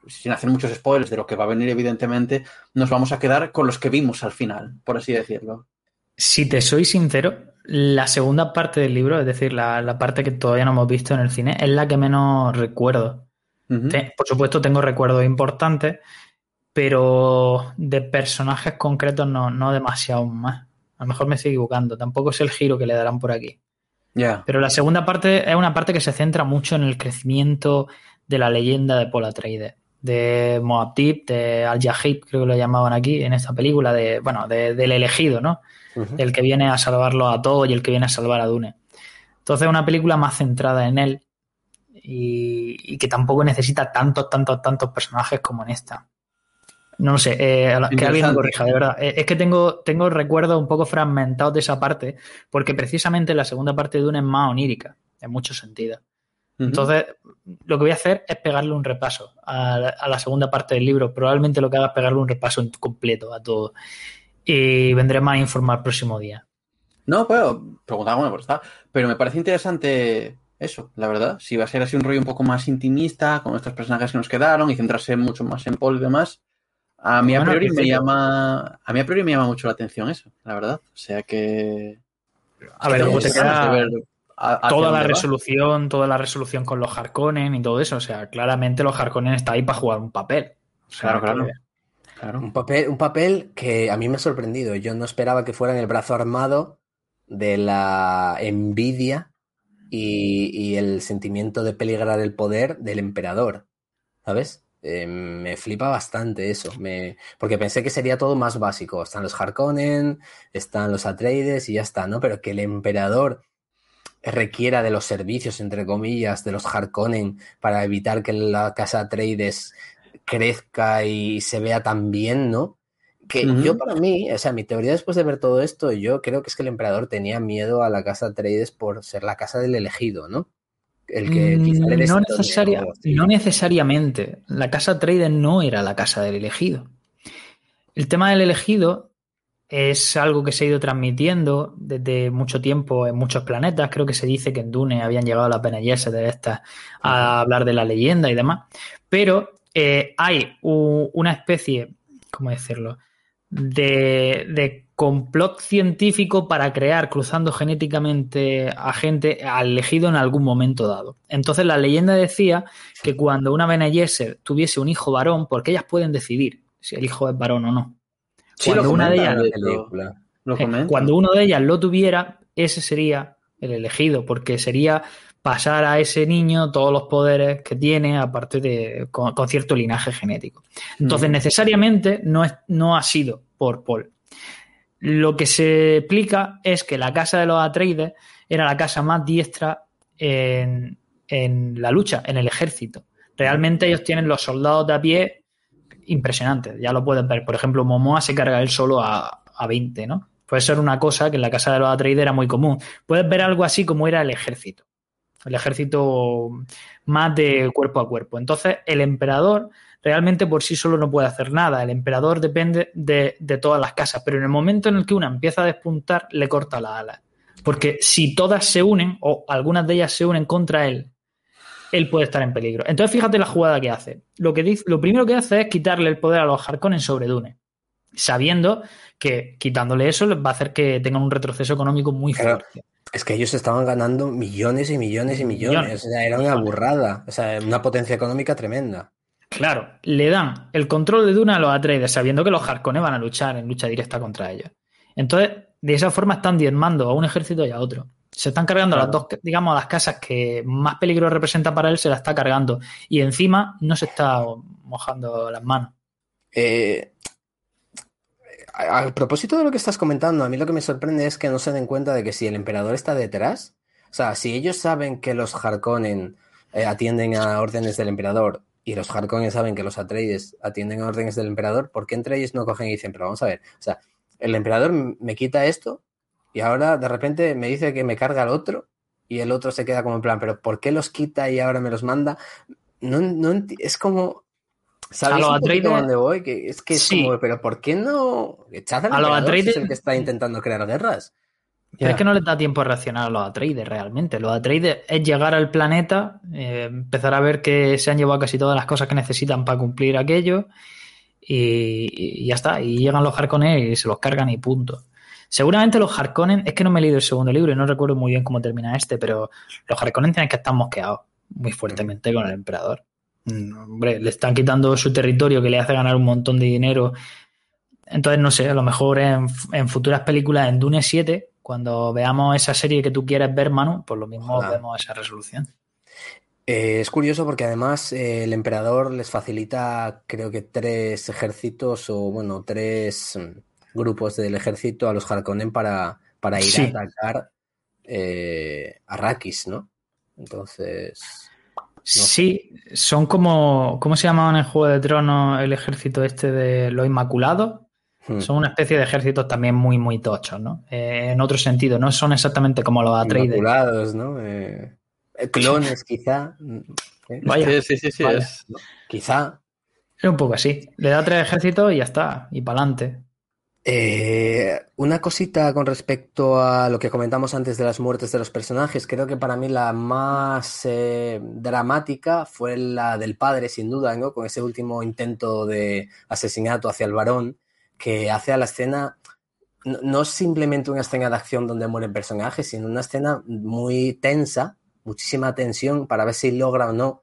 sin hacer muchos spoilers de lo que va a venir, evidentemente, nos vamos a quedar con los que vimos al final, por así decirlo. Si te soy sincero, la segunda parte del libro, es decir, la, la parte que todavía no hemos visto en el cine, es la que menos recuerdo. Te- por supuesto, tengo recuerdos importantes, pero de personajes concretos no, no demasiado más. A lo mejor me estoy equivocando. Tampoco es el giro que le darán por aquí. Pero la segunda parte es una parte que se centra mucho en el crecimiento de la leyenda de Paul Atreides, de Moab Deep, de Al Yahid, creo que lo llamaban aquí en esta película, de, bueno, de- del elegido, ¿no? El que viene a salvarlo a todos y el que viene a salvar a Dune. Entonces es una película más centrada en él y, y que tampoco necesita tantos, tantos, tantos personajes como en esta. No lo sé, eh, que alguien me corrija, de verdad. Eh, Es que tengo, tengo recuerdos un poco fragmentados de esa parte, porque precisamente la segunda parte de Dune es más onírica, en muchos sentidos. Entonces, lo que voy a hacer es pegarle un repaso a, la- a la segunda parte del libro. Probablemente lo que haga es pegarle un repaso en completo a todo. Y vendré más a informar el próximo día. No, puedo preguntar, bueno, pues está. Pero me parece interesante eso, la verdad. Si va a ser así un rollo un poco más intimista, con estos personajes que nos quedaron y centrarse mucho más en Paul y demás. A mí a Bueno, priori me llama. A mí a priori me llama mucho la atención eso, la verdad. O sea que. A ver, luego te queda a- toda la va. resolución, toda la resolución con los Harkonnen y todo eso. O sea, claramente los Harkonnen está ahí para jugar un papel. O sea, Claro, claro. que- Un papel, un papel que a mí me ha sorprendido. Yo no esperaba que fuera en el brazo armado de la envidia y, y el sentimiento de peligrar el poder del emperador. ¿Sabes? Eh, me flipa bastante eso. Me... Porque pensé que sería todo más básico. Están los Harkonnen, están los Atreides y ya está, ¿no? Pero que el emperador requiera de los servicios, entre comillas, de los Harkonnen para evitar que la casa Atreides crezca y se vea tan bien, ¿no? Que yo para mí, o sea, mi teoría después de ver todo esto, yo creo que es que el emperador tenía miedo a la casa Atreides por ser la casa del elegido, ¿no? El que quizá le Mm, no, destone necesaria- o algo así. no necesariamente. La casa Atreides no era la casa del elegido. El tema del elegido es algo que se ha ido transmitiendo desde mucho tiempo en muchos planetas. Creo que se dice que en Dune habían llegado las Bene de estas a hablar de la leyenda y demás. Pero eh, hay u- una especie, ¿cómo decirlo? De, de complot científico para crear, cruzando genéticamente a gente, al elegido en algún momento dado. Entonces la leyenda decía que cuando una Bene Gesserit tuviese un hijo varón, porque ellas pueden decidir si el hijo es varón o no. Sí, Cuando una de ellas-. Lo Eh. Cuando uno de ellas lo tuviera, ese sería el elegido, porque sería pasar a ese niño todos los poderes que tiene, aparte de con, con cierto linaje genético. Entonces, necesariamente no, es, no ha sido por Paul. Lo que se explica es que la casa de los Atreides era la casa más diestra en, en la lucha, en el ejército. Realmente ellos tienen los soldados de a pie impresionantes. Ya lo puedes ver. Por ejemplo, Momoa se carga él solo a, a 20, ¿no? Puede ser una cosa que en la casa de los Atreides era muy común. Puedes ver algo así como era el ejército. El ejército más de cuerpo a cuerpo. Entonces, el emperador realmente por sí solo no puede hacer nada. El emperador depende de, de todas las casas, pero en el momento en el que una empieza a despuntar, le corta las alas. Porque si todas se unen, o algunas de ellas se unen contra él, él puede estar en peligro. Entonces, fíjate la jugada que hace. Lo, que dice, lo primero que hace es quitarle el poder a los Harkonnen sobre Dune, sabiendo que quitándole eso va a hacer que tengan un retroceso económico muy Claro. Es que ellos estaban ganando millones y millones y millones. Millones. O sea, era una burrada. O sea, una potencia económica tremenda. Claro, le dan el control de Duna a los Atreides, sabiendo que los Harkonnen van a luchar en lucha directa contra ellos. Entonces, de esa forma están diezmando a un ejército y a otro. Se están cargando las dos, digamos, las casas que más peligro representa para él, se las está cargando. Y encima no se está mojando las manos. Eh, a, propósito de lo que estás comentando, a mí lo que me sorprende es que no se den cuenta de que si el emperador está detrás, o sea, si ellos saben que los Harkonnen eh, atienden a órdenes del emperador y los Harkonnen saben que los Atreides atienden a órdenes del emperador, ¿por qué entre ellos no cogen y dicen, pero vamos a ver, o sea, el emperador me quita esto y ahora de repente me dice que me carga el otro y el otro se queda como en plan, pero ¿por qué los quita y ahora me los manda? No, no es como... ¿Sabéis los un poquito Atreides- dónde voy? Que es que es Sí. como, pero ¿por qué no echad al A los si es Atreides- el que está intentando crear guerras? Pero es que no les da tiempo a reaccionar a los Atreides realmente. Los Atreides es llegar al planeta, eh, empezar a ver que se han llevado casi todas las cosas que necesitan para cumplir aquello y, y ya está. Y llegan los Harkonnen y se los cargan y punto. Seguramente los Harkonnen, es que no me he leído el segundo libro y no recuerdo muy bien cómo termina este, pero los Harkonnen tienen que estar mosqueados muy fuertemente con el emperador. Hombre, le están quitando su territorio que le hace ganar un montón de dinero. Entonces, no sé, a lo mejor en, en futuras películas, en Dune 7, cuando veamos esa serie que tú quieres ver, Manu, pues lo mismo vemos esa resolución. Eh, es curioso porque además eh, el emperador les facilita, creo que tres ejércitos o, bueno, tres grupos del ejército a los Harkonnen para, para ir Sí. a atacar eh, Arrakis, ¿no? Entonces, Sí, son como, ¿cómo se llamaba en el Juego de Tronos el ejército este de los Inmaculados? hmm, Son una especie de ejércitos también muy, muy tochos, ¿no? Eh, en otro sentido, no son exactamente como los Atreides. inmaculados, ¿no? Eh, eh, clones, [laughs] quizá. Vaya, Sí, sí, sí, sí, vaya. es- Quizá. es un poco así. Le da tres ejércitos y ya está, y para adelante. Eh, una cosita con respecto a lo que comentamos antes de las muertes de los personajes, creo que para mí la más eh, dramática fue la del padre, sin duda, ¿no? Con ese último intento de asesinato hacia el varón, que hace a la escena, no, simplemente una escena de acción donde mueren personajes, sino una escena muy tensa, muchísima tensión para ver si logra o no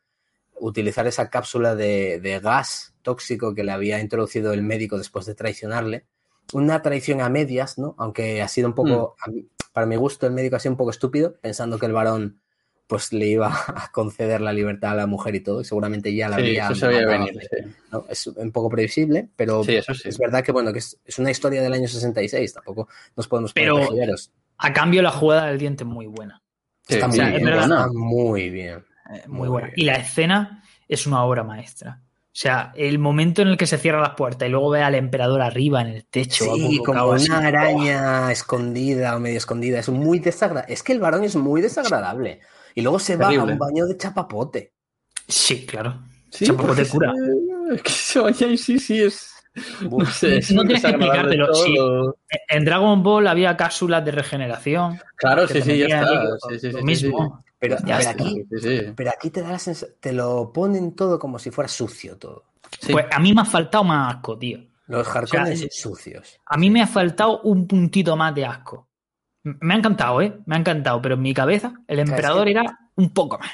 utilizar esa cápsula de gas tóxico que le había introducido el médico después de traicionarle una traición a medias, ¿no? Aunque ha sido un poco, mí- para mi gusto, el médico ha sido un poco estúpido, pensando que el varón pues le iba a conceder la libertad a la mujer y todo, y seguramente ya la Sí, habría eso se veía matado, venir. sí. ¿no? Es un poco previsible, pero Sí, eso sí. es verdad que bueno, que es, es una historia del año 66, tampoco nos podemos poner Pero-. A cambio, la jugada del diente es muy buena. Está muy bien, verdad. está muy bien. Eh, Muy muy buena. bien. Y la escena es una obra maestra. O sea, el momento en el que se cierran las puertas y luego ve al emperador arriba en el techo. Sí, como así. una araña escondida o medio escondida. Es muy desagradable. Es que el varón es muy desagradable. Y luego se va a un baño de chapapote. Sí, claro. Sí, Chapapote porque cura. se- Es [laughs] que se baña y sí, sí, es. No sé, es No tienes que explicártelo, sí. En Dragon Ball había cápsulas de regeneración. Claro, sí, sí, ya está. ahí, Sí, sí, lo sí, mismo. Pero, Ya pero está. aquí, Sí, sí. pero aquí te da la sensación, te lo ponen todo como si fuera sucio todo. Sí. Pues a mí me ha faltado más asco, tío. Los Harkonnen O sea, sucios. A mí me ha faltado un puntito más de asco. Me ha encantado, ¿eh? Me ha encantado, pero en mi cabeza el emperador que- era un poco más.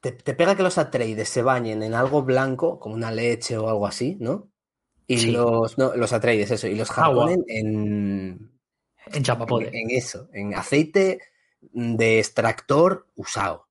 Te, te pega que los Atreides se bañen en algo blanco, como una leche o algo así, ¿no? Y Sí. los, no, los Atreides, eso, y los. Harkonnen en, En chapapote. en, en eso, en aceite de extractor usado.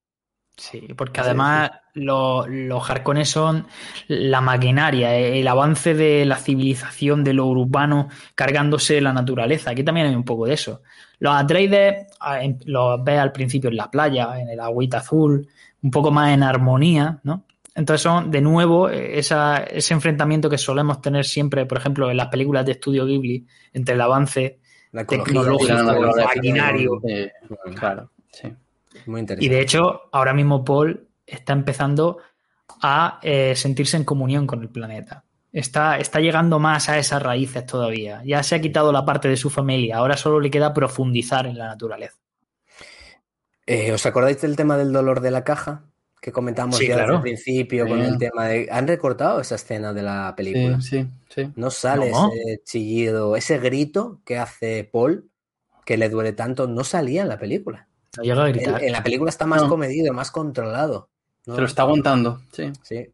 Sí, porque además lo- los Harkonnen son la maquinaria, eh, el avance de la civilización, de lo urbano, cargándose la naturaleza. Aquí también hay un poco de eso. Los Atreides ah, los ves al principio en la playa, en el agüita azul, un poco más en armonía, ¿no? Entonces son de nuevo eh, esa, ese enfrentamiento que solemos tener siempre, por ejemplo, en las películas de estudio Ghibli, entre el avance La ecología, tecnológico, la naturaleza, maquinario. Eh, claro, sí. Muy interesante. Y de hecho, ahora mismo Paul está empezando a eh, sentirse en comunión con el planeta. Está, está llegando más a esas raíces todavía. Ya se ha quitado la parte de su familia, ahora solo le queda profundizar en la naturaleza. Eh, ¿Os acordáis del tema del dolor de la caja? Que comentamos Sí, ya desde claro. el principio con el tema de... ¿Han recortado esa escena de la película? Sí, sí, sí. No sale No. ese chillido, ese grito que hace Paul, que le duele tanto, no salía en la película. No llega a En, gritar. en la película está más No. comedido, más controlado. ¿no? Se lo está aguantando, sí. Sí,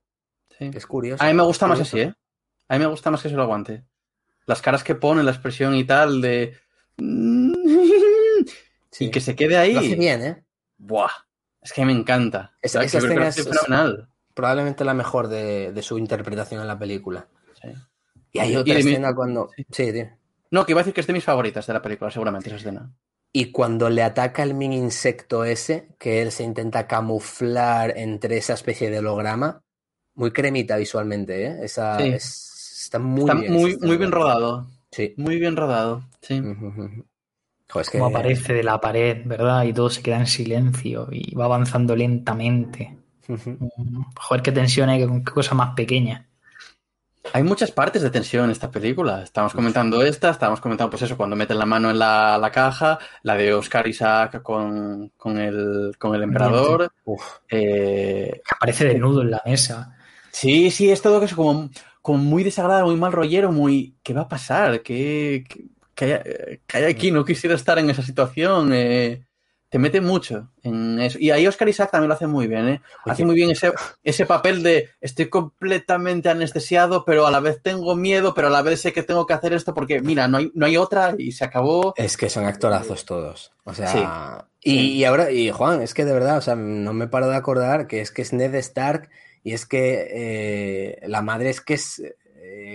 sí. es curioso. A mí me gusta más así, ¿eh? A mí me gusta más que se lo aguante. Las caras que pone, la expresión y tal de... [laughs] Sí. Y que se quede ahí. Lo hace bien, ¿eh? Buah. Es que me encanta. Esa- O sea, esa que creo que escena es- fenomenal. Probablemente la mejor de, de su interpretación en la película. Sí. Y hay Y otra mi- escena cuando... Sí, dime. No, que iba a decir que es de mis favoritas de la película, seguramente, esa escena. Y cuando le ataca el mini insecto ese, que él se intenta camuflar entre esa especie de holograma, muy cremita visualmente, ¿eh? Esa, Sí. es- está muy Está bien. muy, bien rodado. Sí. Muy bien rodado. Sí. Que- Como aparece de la pared, ¿verdad? Y todo se queda en silencio y va avanzando lentamente. Joder, qué tensión hay, qué cosa más pequeña. Hay muchas partes de tensión en esta película. Estamos comentando esta, estábamos comentando, pues eso, cuando meten la mano en la, la caja, la de Oscar Isaac con, con, el, con el emperador. Uf. Eh, aparece desnudo en la mesa. sí, sí, es todo que es como, como muy desagradable, muy mal rollero, muy... ¿Qué va a pasar? ¿Qué, qué, qué hay, qué hay aquí? No quisiera estar en esa situación. eh, te mete mucho en eso. Y ahí Oscar Isaac también lo hace muy bien, ¿eh? Hace Oye. muy bien ese, ese papel de estoy completamente anestesiado, pero a la vez tengo miedo, pero a la vez sé que tengo que hacer esto porque, mira, no hay, no hay otra y se acabó. Es que son actorazos todos. O sea, Sí. y, y ahora, y Juan, es que de verdad, o sea, no me paro de acordar que es que es Ned Stark y es que eh, la madre es que es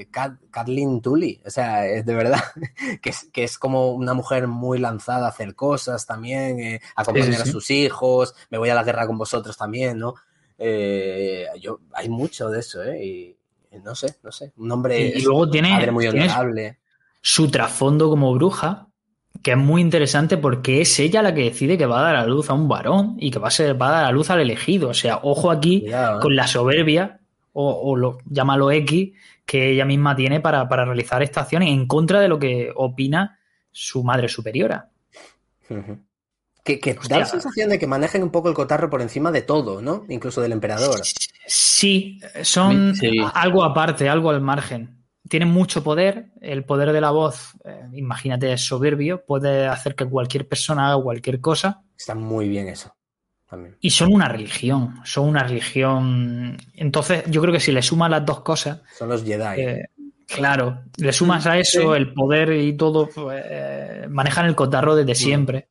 eh, Kat- Kathleen Tully. O sea, es de verdad [laughs] que es, que es como una mujer muy lanzada a hacer cosas también, eh, acompañar Sí, sí, sí. a sus hijos, me voy a la guerra con vosotros también, ¿no? Eh, yo, hay mucho de eso, ¿eh? Y, no sé, no sé. Un hombre, Y, y luego tiene, padre muy honorable. su trasfondo como bruja, que es muy interesante porque es ella la que decide que va a dar a luz a un varón y que va a, ser, va a dar a luz al elegido. O sea, ojo aquí Cuidado, ¿eh? con la soberbia, o, o lo, llámalo X, que ella misma tiene para, para realizar esta acción en contra de lo que opina su madre superiora. Que, da la sensación de que manejen un poco el cotarro por encima de todo, ¿no? Incluso del emperador. Sí, son Sí. algo aparte, algo al margen. Tienen mucho poder, el poder de la voz, eh, imagínate, es soberbio, puede hacer que cualquier persona haga cualquier cosa. Está muy bien eso. También. Y son una religión, son una religión. Entonces, yo creo que si le sumas las dos cosas, Son los Jedi. eh, claro, le sumas a eso el poder y todo, pues, eh, manejan el cotarro desde siempre.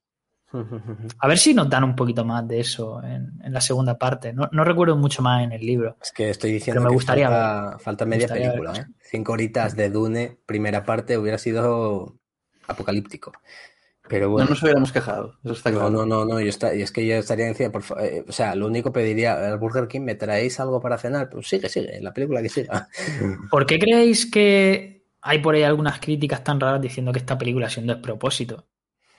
[laughs] A ver si nos dan un poquito más de eso en, en la segunda parte. No, no recuerdo mucho más en el libro. Es que estoy diciendo Pero me que gustaría falta, falta media gustaría película, ¿eh? Cinco horitas de Dune, primera parte, hubiera sido apocalíptico. Pero No nos hubiéramos quejado, eso está No, claro. no, no, no, yo está- y es que yo estaría encima, por eh, o sea, lo único pediría al Burger King, ¿me traéis algo para cenar? Pues sigue, sigue, la película que siga. [laughs] ¿Por qué creéis que hay por ahí algunas críticas tan raras diciendo que esta película ha sido un despropósito?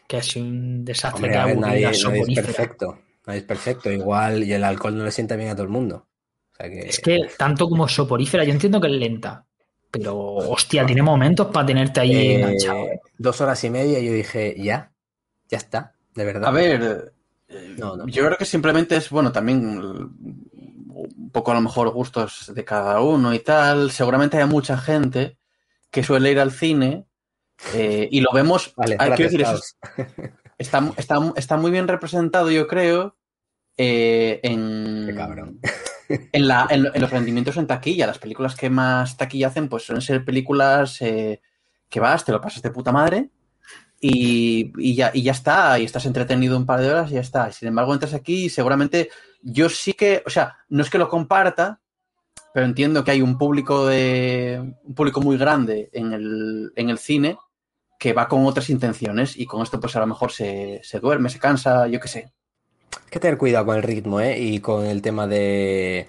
Que ha sido un desastre, Hombre, que ver, nadie, nadie es soporífera. perfecto, nadie es perfecto, igual, y el alcohol no le sienta bien a todo el mundo. O sea que, Es que tanto como soporífera, yo entiendo que es lenta, pero hostia, tiene momentos para tenerte ahí eh, enganchado. ¿eh? dos horas y media y yo dije, ya, ya está, de verdad. A ver, No, no. yo creo que simplemente es, bueno, también un poco a lo mejor gustos de cada uno y tal. Seguramente hay mucha gente que suele ir al cine eh, y lo vemos. Vale, hay que decir, eso está, está, está muy bien representado, yo creo, eh, en, Qué cabrón. En, la, en, en los rendimientos en taquilla. Las películas que más taquilla hacen, pues suelen ser películas eh, que vas, te lo pasas de puta madre y, y ya, y ya está, y estás entretenido un par de horas y ya está. Sin embargo, entras aquí y seguramente yo sí que, o sea, no es que lo comparta, pero entiendo que hay un público de un público muy grande en el, en el cine que va con otras intenciones y con esto pues a lo mejor se, se duerme, se cansa, yo qué sé. Hay que tener cuidado con el ritmo, ¿eh? Y con el tema de,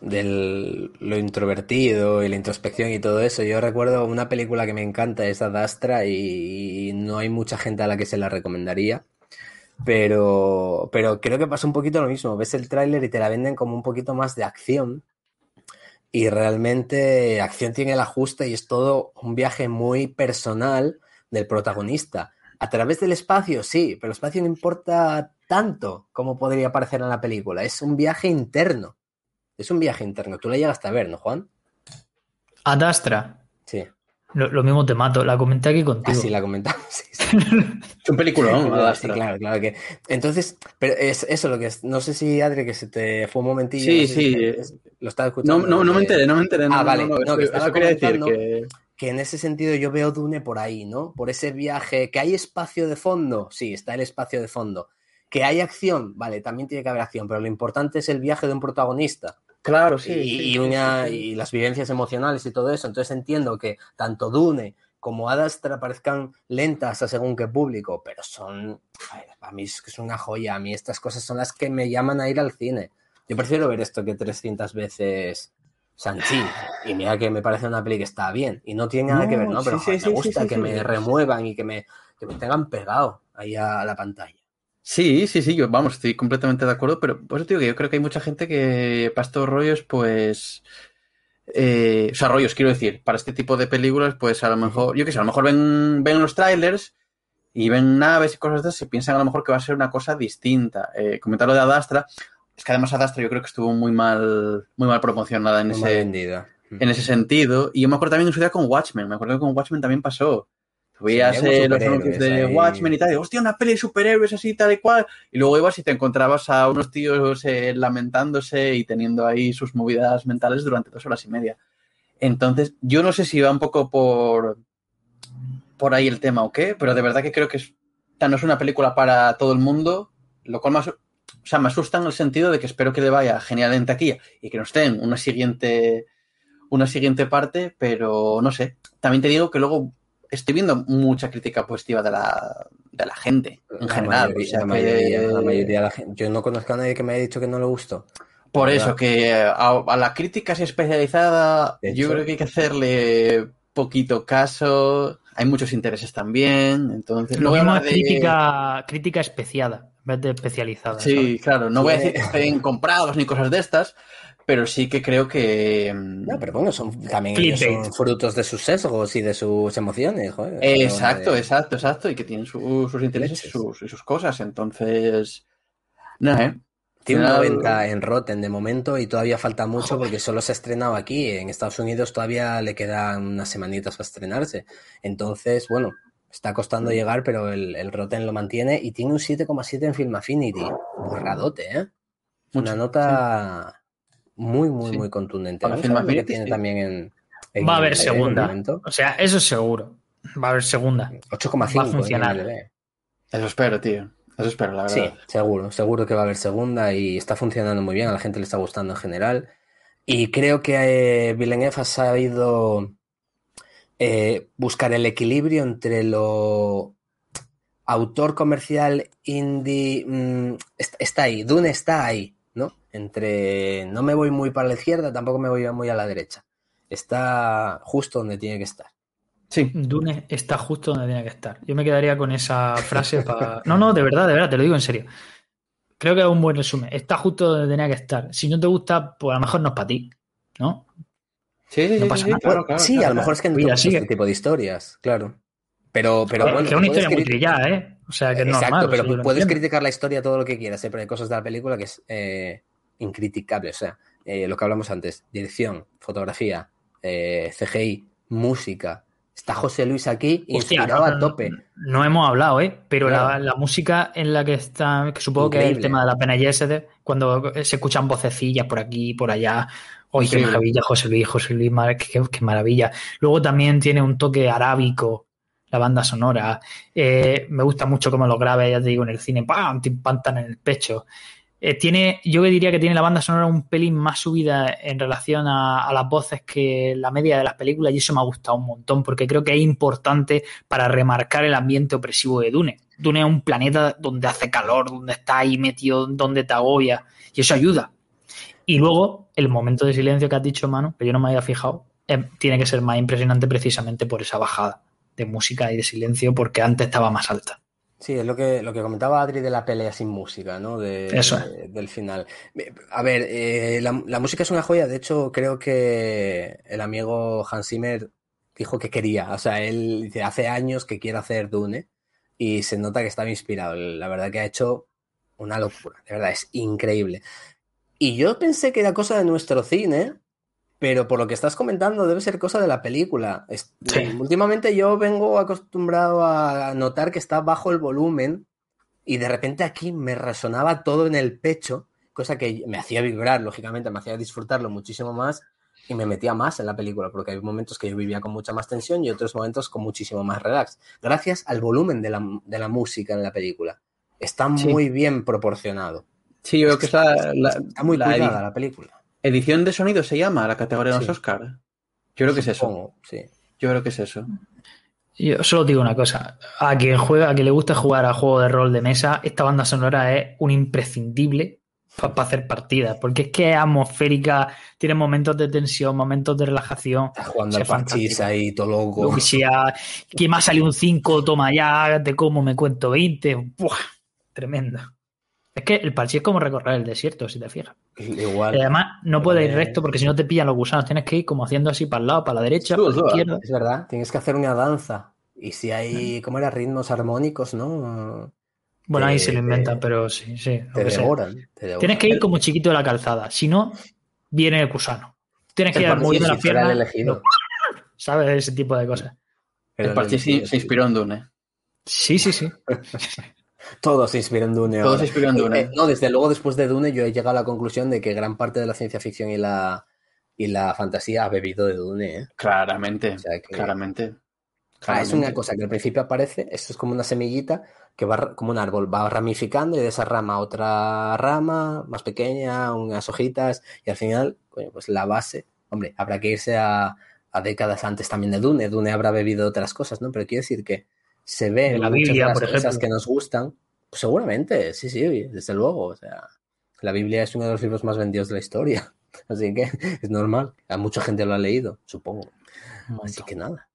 del lo introvertido y la introspección y todo eso. Yo recuerdo una película que me encanta, es Ad Astra, y, y no hay mucha gente a la que se la recomendaría. Pero, pero creo que pasa un poquito lo mismo. Ves el tráiler y te la venden como un poquito más de acción. Y realmente acción tiene el ajuste y es todo un viaje muy personal del protagonista. A través del espacio, sí, pero el espacio no importa tanto como podría parecer en la película. Es un viaje interno. Es un viaje interno. Tú la llegaste a ver, ¿no, Juan? Ad Astra. Sí. Lo, lo mismo te mato. La comenté aquí contigo. Así la comentamos. [laughs] Sí, sí. Es un peliculón, Sí, Ad Astra. claro, claro que. Entonces, pero es eso lo que es. No sé si Adri, que se te fue un momentillo. Sí, no sé si sí. te- es- lo estaba No, escuchando. no, no me que- enteré, no me enteré. no, Ah, no, vale. no, No, eso, que estaba quería decir comentando que... que en ese sentido yo veo Dune por ahí, ¿no? Por ese viaje, que hay espacio de fondo, sí, está el espacio de fondo. Que hay acción, vale, también tiene que haber acción, pero lo importante es el viaje de un protagonista Claro, sí. y, sí, y sí, una, sí, sí. y las vivencias emocionales y todo eso. Entonces entiendo que tanto Dune como Ad Astra parezcan lentas a según qué público, pero son, a mí es que es una joya, a mí estas cosas son las que me llaman a ir al cine. Yo prefiero ver esto que 300 veces Sanchi. Y mira que me parece una peli que está bien. Y no tiene nada No, que ver, ¿no? Pero sí, joder, sí, me gusta sí, que me remuevan y que me, que me tengan pegado ahí a la pantalla. Sí, sí, sí, yo, vamos, estoy completamente de acuerdo, pero por eso digo que yo creo que hay mucha gente que para estos rollos, pues, eh, o sea, rollos, quiero decir, para este tipo de películas, pues a lo mejor, yo qué sé, a lo mejor ven, ven los trailers y ven naves y cosas de esas y piensan a lo mejor que va a ser una cosa distinta. Eh, comentar lo de Adastra, es que además Adastra yo creo que estuvo muy mal, muy mal promocionada en Muy ese, en ese sentido. Y yo me acuerdo también en su día con Watchmen. Me acuerdo que con Watchmen también pasó. Sí, había eh, los anuncios de ahí. Watchmen y tal. Y, hostia, una peli de superhéroes así, tal y cual. Y luego ibas y te encontrabas a unos tíos eh, lamentándose y teniendo ahí sus movidas mentales durante dos horas y media. Entonces, yo no sé si va un poco por, por ahí el tema o qué, pero de verdad que creo que es, no es una película para todo el mundo, lo cual más, o sea, me asusta en el sentido de que espero que le vaya genial en taquilla y que nos den una siguiente, una siguiente parte, pero no sé. También te digo que luego estoy viendo mucha crítica positiva de la, de la gente en La general. mayoría- o sea la que- mayoría- la mayoría de la gente. Yo no conozco a nadie que me haya dicho que no le gustó. Por eso, verdad. que a, a la crítica así especializada, De yo hecho. creo que hay que hacerle poquito caso. Hay muchos intereses también, entonces... Lo no voy a mismo de- crítica, crítica especiada, en vez de especializada. Sí, ¿sabes? claro, no voy a Sí. decir que estén comprados ni cosas de estas, pero sí que creo que... mm, No, pero bueno, son también ellos son frutos de sus sesgos y de sus emociones, joder. Exacto, de- exacto, exacto, y que tienen su- sus intereses y sus, y sus cosas, entonces... Nada, ¿eh? Tiene un Al 90 en Rotten de momento y todavía falta mucho porque solo se ha estrenado aquí. En Estados Unidos todavía le quedan unas semanitas para estrenarse. Entonces, bueno, está costando llegar, pero el, el Rotten lo mantiene y tiene un 7,7 en Film Affinity. Burradote, ¿eh? Mucho, Una nota muy, muy, Sí. muy contundente. Para Vamos a ver que tiene sí. también en, en Va a haber segunda. momento. O sea, eso es seguro. Va a haber segunda. 8,5 Va a funcionar. en IMDb. Eso espero, tío. Eso espero, la verdad. Sí, seguro, seguro que va a haber segunda y está funcionando muy bien, a la gente le está gustando en general. Y creo que eh, Villeneuve ha sabido eh, buscar el equilibrio entre lo autor comercial indie. mm, est- está ahí, Dune está ahí. Entre no me voy muy para la izquierda, tampoco me voy muy a la derecha. Está justo donde tiene que estar. Sí. Dune está justo donde tiene que estar. Yo me quedaría con esa frase para. [laughs] No, no, de verdad, de verdad, te lo digo en serio. Creo que es un buen resumen. Está justo donde tenía que estar. Si no te gusta, pues a lo mejor no es para ti. ¿No? Sí, sí, No sí, pasa sí, nada. claro, claro, sí, claro, a lo mejor es que no te este tipo de historias, claro. Pero, pero Es bueno, que es una puedes historia muy trillada, ¿eh? O sea, que es Exacto, normal. pero puedes criticar la historia todo lo que quieras, ¿eh? pero hay cosas de la película que es eh, incriticable. O sea, eh, lo que hablamos antes, dirección, fotografía, eh, CGI, música. Está José Luis aquí Hostia, inspirado no, a tope. No hemos hablado, ¿eh? Pero la, Claro. la música en la que está, que supongo que es el tema de la pena Yesterday, cuando se escuchan vocecillas por aquí y por allá. ¡Oye, qué maravilla, José Luis! José Luis, qué, qué maravilla. Luego también tiene un toque arábico, la banda sonora. Eh, me gusta mucho cómo lo graba, ya te digo, en el cine, ¡pam! Te impantan en el pecho. Eh, tiene, yo diría que tiene la banda sonora un pelín más subida en relación a, las voces que la media de las películas y eso me ha gustado un montón porque creo que es importante para remarcar el ambiente opresivo de Dune. Dune es un planeta donde hace calor, donde está ahí metido, donde te agobia y eso ayuda. Y luego, el momento de silencio que has dicho, Manu, que yo no me había fijado, eh, tiene que ser más impresionante precisamente por esa bajada de música y de silencio, porque antes estaba más alta. Sí, es lo que, lo que comentaba Adri de la pelea sin música, ¿no? De, Eso. de- del final. A ver, eh, la, la música es una joya. De hecho, creo que el amigo Hans Zimmer dijo que quería. O sea, él dice, hace años que quiere hacer Dune y se nota que estaba inspirado. La verdad que ha hecho una locura. De verdad, es increíble. Y yo pensé que era cosa de nuestro cine, pero por lo que estás comentando debe ser cosa de la película. Sí. Últimamente yo vengo acostumbrado a notar que está bajo el volumen y de repente aquí me resonaba todo en el pecho, cosa que me hacía vibrar, lógicamente, me hacía disfrutarlo muchísimo más y me metía más en la película, porque hay momentos que yo vivía con mucha más tensión y otros momentos con muchísimo más relax, gracias al volumen de la, de la música en la película. Está Sí. muy bien proporcionado. Sí, yo creo que la, Está muy la cuidada la película. Edición de sonido se llama la categoría de los Sí. Oscar. Yo creo que es eso. Sí. Yo creo que es eso. Yo solo digo una cosa, a quien juega, a quien le gusta jugar a juego de rol de mesa, esta banda sonora es un imprescindible para hacer partidas, porque es que es atmosférica, tiene momentos de tensión, momentos de relajación. Está jugando al parchís ahí, todo loco. Lo que sea, que me ha salido un 5, toma ya, te como me cuento 20. ¡Buah! Tremendo. Es que el parchís es como recorrer el desierto, si te fijas. Igual. Y además, no puedes ir Vale. recto porque si no te pillan los gusanos. Tienes que ir como haciendo así para el lado, para la derecha, para la izquierda. Es verdad, tienes que hacer una danza. Y si hay, ¿cómo era? Ritmos armónicos, ¿no? Bueno, ahí se lo inventan, te- pero sí, sí. lo Te devoran. te devoran. Tienes que ir como chiquito de la calzada. Si no, viene el gusano. Tienes que ir moviendo si las piernas. elegido. [laughs] ¿Sabes? Ese tipo de cosas. Pero el elegido, se, se inspiró en Dune. Sí, sí, sí. [laughs] Todo se inspira en Dune. Todo ahora. se inspiró en Dune. Eh, no, desde luego después de Dune yo he llegado a la conclusión de que gran parte de la ciencia ficción y la, y la fantasía ha bebido de Dune. ¿eh? Claramente. O sea que- Claramente. Ah, es una cosa que al principio aparece, esto es como una semillita que va como un árbol, va ramificando y de esa rama otra rama más pequeña, unas hojitas y al final, coño, pues la base, hombre, habrá que irse a, a décadas antes también de Dune, Dune habrá bebido otras cosas, ¿no? Pero quiero decir que se ve De la muchas Biblia, de las por cosas ejemplo. que nos gustan, pues seguramente, sí, sí, desde luego, o sea, la Biblia es uno de los libros más vendidos de la historia, [laughs] así que es normal, a mucha gente lo ha leído, supongo, así que nada.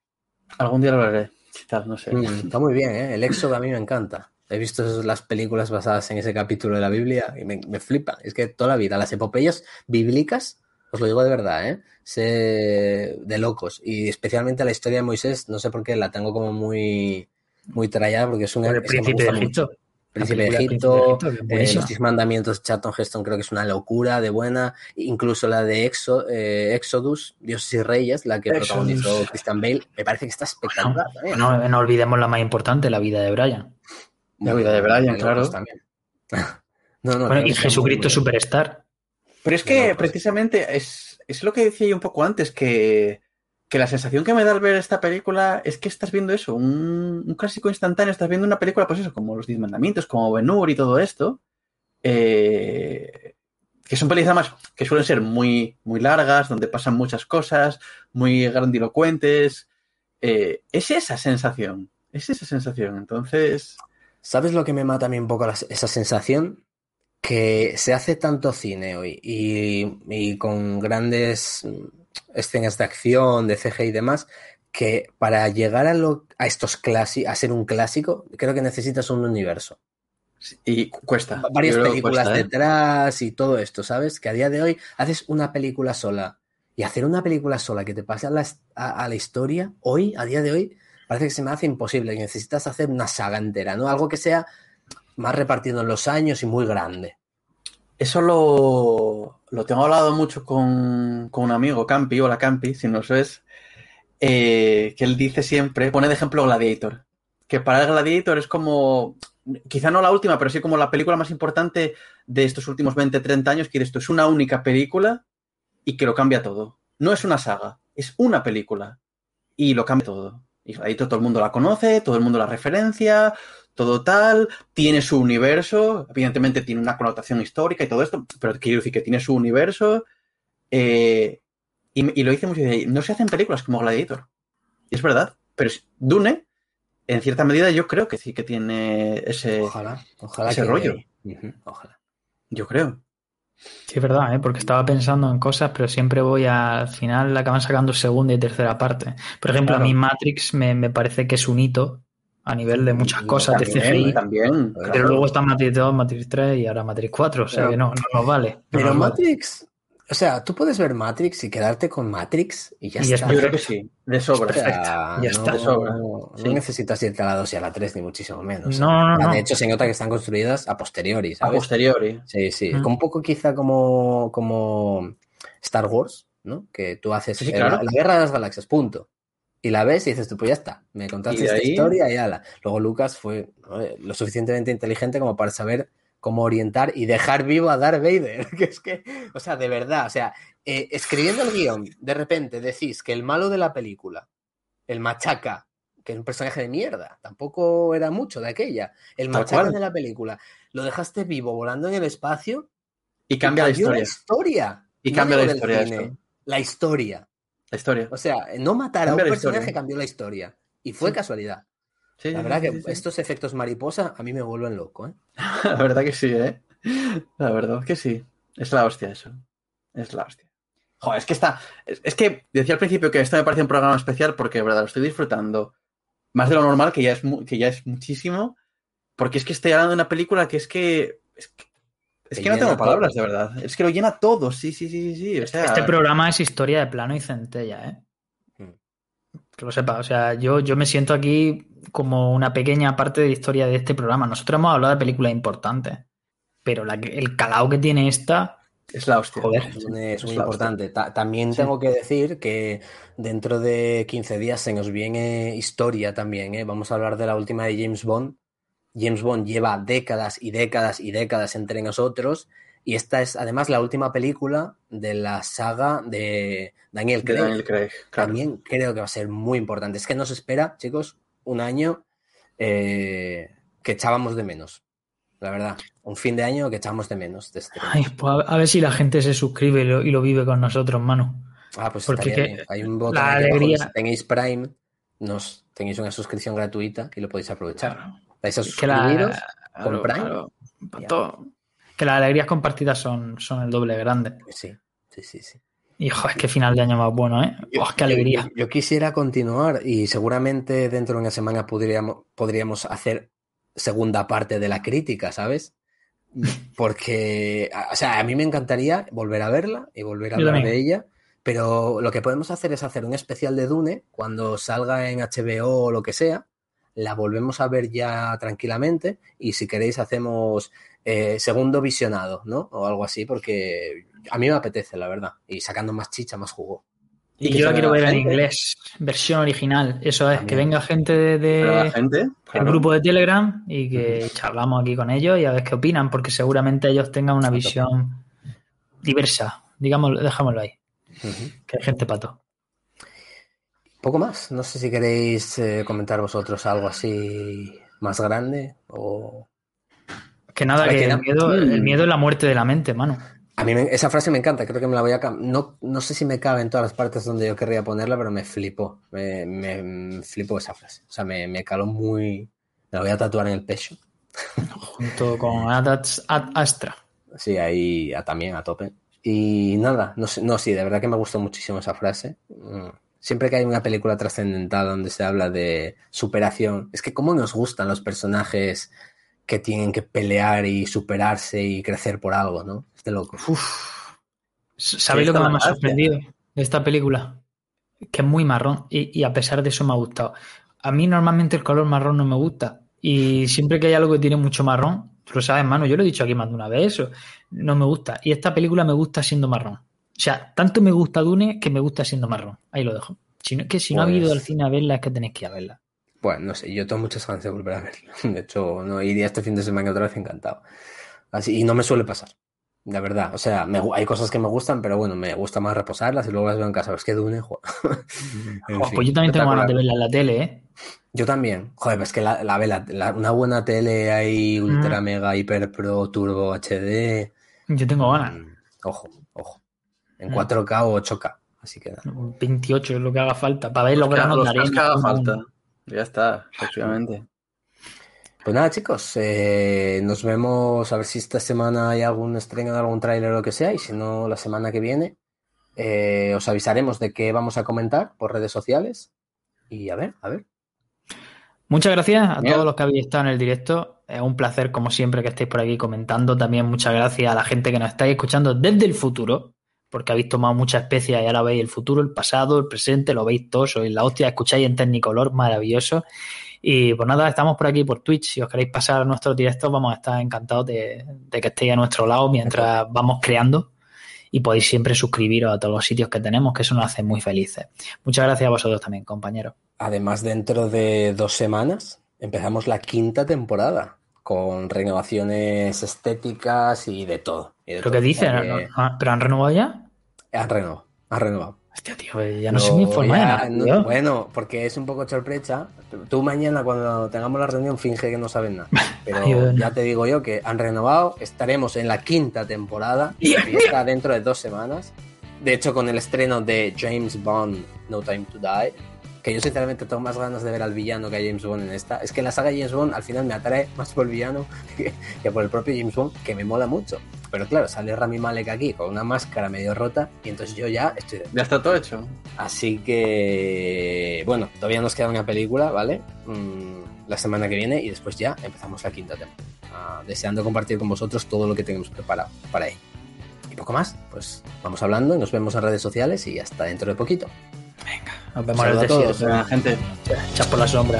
Algún día lo veré. Quizás, no sé. Mm, Está muy bien, ¿eh? El Éxodo a mí me encanta. He visto las películas basadas en ese capítulo de la Biblia y me, me flipa. Es que toda la vida, las epopeyas bíblicas, os lo digo de verdad, ¿eh? Sé de locos. Y especialmente la historia de Moisés, no sé por qué la tengo como muy, muy trallada porque es una... El príncipe de Egipto. Príncipe de Egipto, eh, los diez mandamientos de Charlton Heston creo que es una locura de buena. Incluso la de Exo- eh, Exodus, Dioses y Reyes, la que Exodus. protagonizó Christian Bale, me parece que está espectacular también. No, no olvidemos la más importante, la vida de Brian. La vida de Brian, Bueno, claro. pues también. [laughs] no, no, Bueno, y Jesucristo. Superstar. Pero es que locos. precisamente es, es lo que decía yo un poco antes, que, que la sensación que me da al ver esta película es que estás viendo eso, un, un clásico instantáneo, estás viendo una película, pues eso, como Los Diez Mandamientos, como Ben Hur y todo esto, eh, que son películas además que suelen ser muy, muy largas, donde pasan muchas cosas, muy grandilocuentes. eh, es esa sensación, es esa sensación. Entonces, ¿Sabes lo que me mata a mí un poco esa sensación? Que se hace tanto cine hoy y, con grandes escenas de acción, de CG y demás, que para llegar a, lo, a estos clásicos, a ser un clásico, creo que necesitas un universo. y cuesta. varias películas cuesta, ¿eh? detrás y todo esto, ¿sabes? Que a día de hoy haces una película sola y hacer una película sola que te pase a la, a, a la historia, hoy, a día de hoy, parece que se me hace imposible. Necesitas hacer una saga entera, ¿no? Algo que sea más repartido en los años y muy grande. Eso lo, lo tengo hablado mucho con, con un amigo, Campi, hola Campi, si no lo sabes, eh, que él dice siempre, pone de ejemplo Gladiator, que para Gladiator es como, quizá no la última, pero sí como la película más importante de estos últimos 20, 30 años, que esto es una única película y que lo cambia todo. No es una saga, es una película y lo cambia todo. Y Gladiator todo el mundo la conoce, todo el mundo la referencia, todo tal, tiene su universo, evidentemente tiene una connotación histórica y todo esto, pero quiero decir que tiene su universo. eh, y, y lo dice mucho, no se hacen películas como Gladiator. Y es verdad, pero Dune, en cierta medida, yo creo que sí que tiene ese. Ojalá, ojalá ese que rollo. Ojalá. Yo creo. Sí, es verdad, ¿eh? porque estaba pensando en cosas, pero siempre voy a- al final acaban sacando segunda y tercera parte. Por ejemplo, a mí Matrix me, me parece que es un hito a nivel de muchas cosas de También, CGI, también. pero luego está Matrix 2, Matrix 3 y ahora Matrix 4, o sea Pero- que no, no nos vale. no Pero nos vale. O sea, tú puedes ver Matrix y quedarte con Matrix y ya Y está. Yo creo que sí, de sobra. O sea, Perfecto, ya no, está. De sobra. no Sí. necesitas irte a la 2 y a la 3, ni muchísimo menos. No, no, O sea, no. De hecho, se nota que están construidas a posteriori, A ¿sabes? posteriori. Sí, sí. Mm. Un poco quizá como, como Star Wars, ¿no? Que tú haces Sí, sí, eh, claro. la, la guerra de las galaxias, punto. Y la ves y dices tú, pues ya está, me contaste esta ahí- historia y ala. Luego Lucas fue eh, lo suficientemente inteligente como para saber cómo orientar y dejar vivo a Darth Vader. [laughs] Que es que, o sea, de verdad, o sea, eh, escribiendo el guion, de repente decís que el malo de la película, el machaca, que es un personaje de mierda, tampoco era mucho de aquella, el machaca cual. de la película, lo dejaste vivo volando en el espacio Y cambia la historia. historia. Y No cambia la historia cine. La historia. La historia. O sea, no matar a un personaje historia. cambió la historia. Y fue Sí. casualidad. Sí, La verdad sí, que sí, sí. estos efectos mariposa a mí me vuelven loco, ¿eh? [laughs] La verdad que sí, ¿eh? La verdad que sí. Es la hostia eso. Es la hostia. Joder, es que está... Es, es que decía al principio que esto me parece un programa especial porque, de verdad, lo estoy disfrutando más de lo normal, que ya es, mu- que ya es muchísimo, porque es que estoy hablando de una película que es que... Es que, es Te que no tengo palabras, todo. de verdad. Es que lo llena todo, sí, sí, sí, sí. sí. O sea, Este programa es historia de plano y centella, ¿eh? Que lo sepa, o sea, yo, yo me siento aquí como una pequeña parte de la historia de este programa. Nosotros hemos hablado de películas importantes, pero la el calado que tiene esta, es la hostia. joder. Es muy- es importante. Ta- también Sí. tengo que decir que dentro de 15 días se nos viene historia también, ¿eh? Vamos a hablar de la última de James Bond. James Bond lleva décadas y décadas y décadas entre nosotros y esta es además la última película de la saga de Daniel De Craig. Daniel Craig, claro. También creo que va a ser muy importante. Es que nos espera, chicos, un año eh, que echábamos de menos. La verdad, un fin de año que echábamos de menos. de estrenos. Ay, pues a, a ver si la gente se suscribe y lo, y lo vive con nosotros, mano. Ah, pues Porque estaría que- bien. Hay un botón la aquí abajo, alegría- Si tenéis Prime, nos tenéis una suscripción gratuita y lo podéis aprovechar. Vais a Que la- suscribiros con claro, Prime. claro, pa' Ya. todo. Que las alegrías compartidas son, son el doble grande. Sí, sí, sí, sí. Y joder, qué final de año más bueno, ¿eh? ¡Oh, qué alegría! Yo, yo quisiera continuar y seguramente dentro de una semana podríamos, podríamos hacer segunda parte de la crítica, ¿sabes? Porque, o sea, a mí me encantaría volver a verla y volver a Yo hablar también. de ella, pero lo que podemos hacer es hacer un especial de Dune cuando salga en HBO o lo que sea, la volvemos a ver ya tranquilamente y si queréis hacemos eh, segundo visionado, ¿no? O algo así, porque a mí me apetece, la verdad, y sacando más chicha, más jugo. Y, yo la quiero ver en inglés, versión original. Eso es, que venga gente de, gente, claro. grupo de Telegram y que charlamos aquí con ellos y a ver qué opinan, porque seguramente ellos tengan una Exacto. visión diversa. Digamos, dejámoslo ahí, que hay gente pato. Poco más. No sé si queréis eh, comentar vosotros algo así más grande o... Que nada, que el no- miedo, el Mm. miedo es la muerte de la mente, mano. A mí me- esa frase me encanta, creo que me la voy a... No, no sé si me cabe en todas las partes donde yo querría ponerla, pero me flipó. Me, me, me flipó esa frase. O sea, me, me caló muy... Me la voy a tatuar en el pecho. Junto con Ad, Ad Astra. Sí, ahí a- también a tope. Y nada, no, sé- no, sí, de verdad que me gustó muchísimo esa frase. Siempre que hay una película trascendental donde se habla de superación, es que cómo nos gustan los personajes que tienen que pelear y superarse y crecer por algo, ¿no? Es de loco. ¿Sabéis lo que me ha sorprendido de esta película? Que es muy marrón y, y a pesar de eso me ha gustado. A mí normalmente el color marrón no me gusta y siempre que hay algo que tiene mucho marrón, tú lo sabes, mano, yo lo he dicho aquí más de una vez eso, no me gusta. Y esta película me gusta siendo marrón. O sea, tanto me gusta Dune que me gusta siendo marrón. Ahí lo dejo. Si no, que si no Pues- ha ido al cine a verla es que tenéis que ir a verla. Bueno, no sé, yo tengo muchas ganas de volver a verlo. [laughs] De hecho, no iría este fin de semana otra vez encantado. Así, y no me suele pasar. De verdad. O sea, me hay cosas que me gustan, pero bueno, me gusta más reposarlas y luego las veo en casa. Es que Dune, jo. [laughs] En Oh, fin. pues yo también tengo ganas de verla en la tele, ¿eh? Yo también. Joder, pues que la, la, la- la- una buena tele ahí, ultra Mm. mega, hiper pro, turbo HD. Yo tengo ganas. Mm, Ojo, ojo. En Mm. 4K o 8K. Así que nada. 28 es lo que haga falta para ver los Los granos de que haga falta. Ya está, efectivamente. Pues nada, chicos, eh, nos vemos a ver si esta semana hay algún estreno de algún tráiler o lo que sea, y si no, la semana que viene eh, os avisaremos de qué vamos a comentar por redes sociales. Y a ver, a ver. Muchas gracias a Bien. todos los que habéis estado en el directo. Es un placer, como siempre, que estéis por aquí comentando. También muchas gracias a la gente que nos estáis escuchando desde el futuro, porque habéis tomado mucha especia y ahora veis el futuro, el pasado, el presente, lo veis todo, sois la hostia, escucháis en Technicolor, maravilloso. Y pues nada, estamos por aquí por Twitch. Si os queréis pasar a nuestros directos, vamos a estar encantados de, de que estéis a nuestro lado mientras vamos creando. Y podéis siempre suscribiros a todos los sitios que tenemos, que eso nos hace muy felices. Muchas gracias a vosotros también, compañeros. Además, dentro de dos semanas empezamos la quinta temporada con renovaciones estéticas y de todo. y de ¿Pero todo. qué O dicen? sea ¿No- que no- ¿Pero han renovado ya? Han renovado, han renovado. Hostia, tío, pues ya no sé muy Lo- informado. de ya, nada, no- tío. bueno, porque es un poco sorpresa. Tú mañana cuando tengamos la reunión finge que no sabes nada. [laughs] Pero Ay, ya te digo yo que han renovado, estaremos en la quinta temporada, [laughs] y está dentro de dos semanas. De hecho, con el estreno de James Bond, No Time to Die, que yo sinceramente tengo más ganas de ver al villano que a James Bond en esta. Es que la saga James Bond al final me atrae más por el villano que, que por el propio James Bond, que me mola mucho. Pero claro, sale Rami Malek aquí con una máscara medio rota y entonces yo ya estoy Ya está todo hecho. Así que, bueno, todavía nos queda una película, ¿vale? Mm, la semana que viene y después ya empezamos la quinta temporada. Ah, deseando compartir con vosotros todo lo que tenemos preparado para ello. Y poco más, pues vamos hablando y nos vemos en redes sociales y hasta dentro de poquito. Nos vemos en el a todos. desierto. Venga, gente. Echas por la sombra.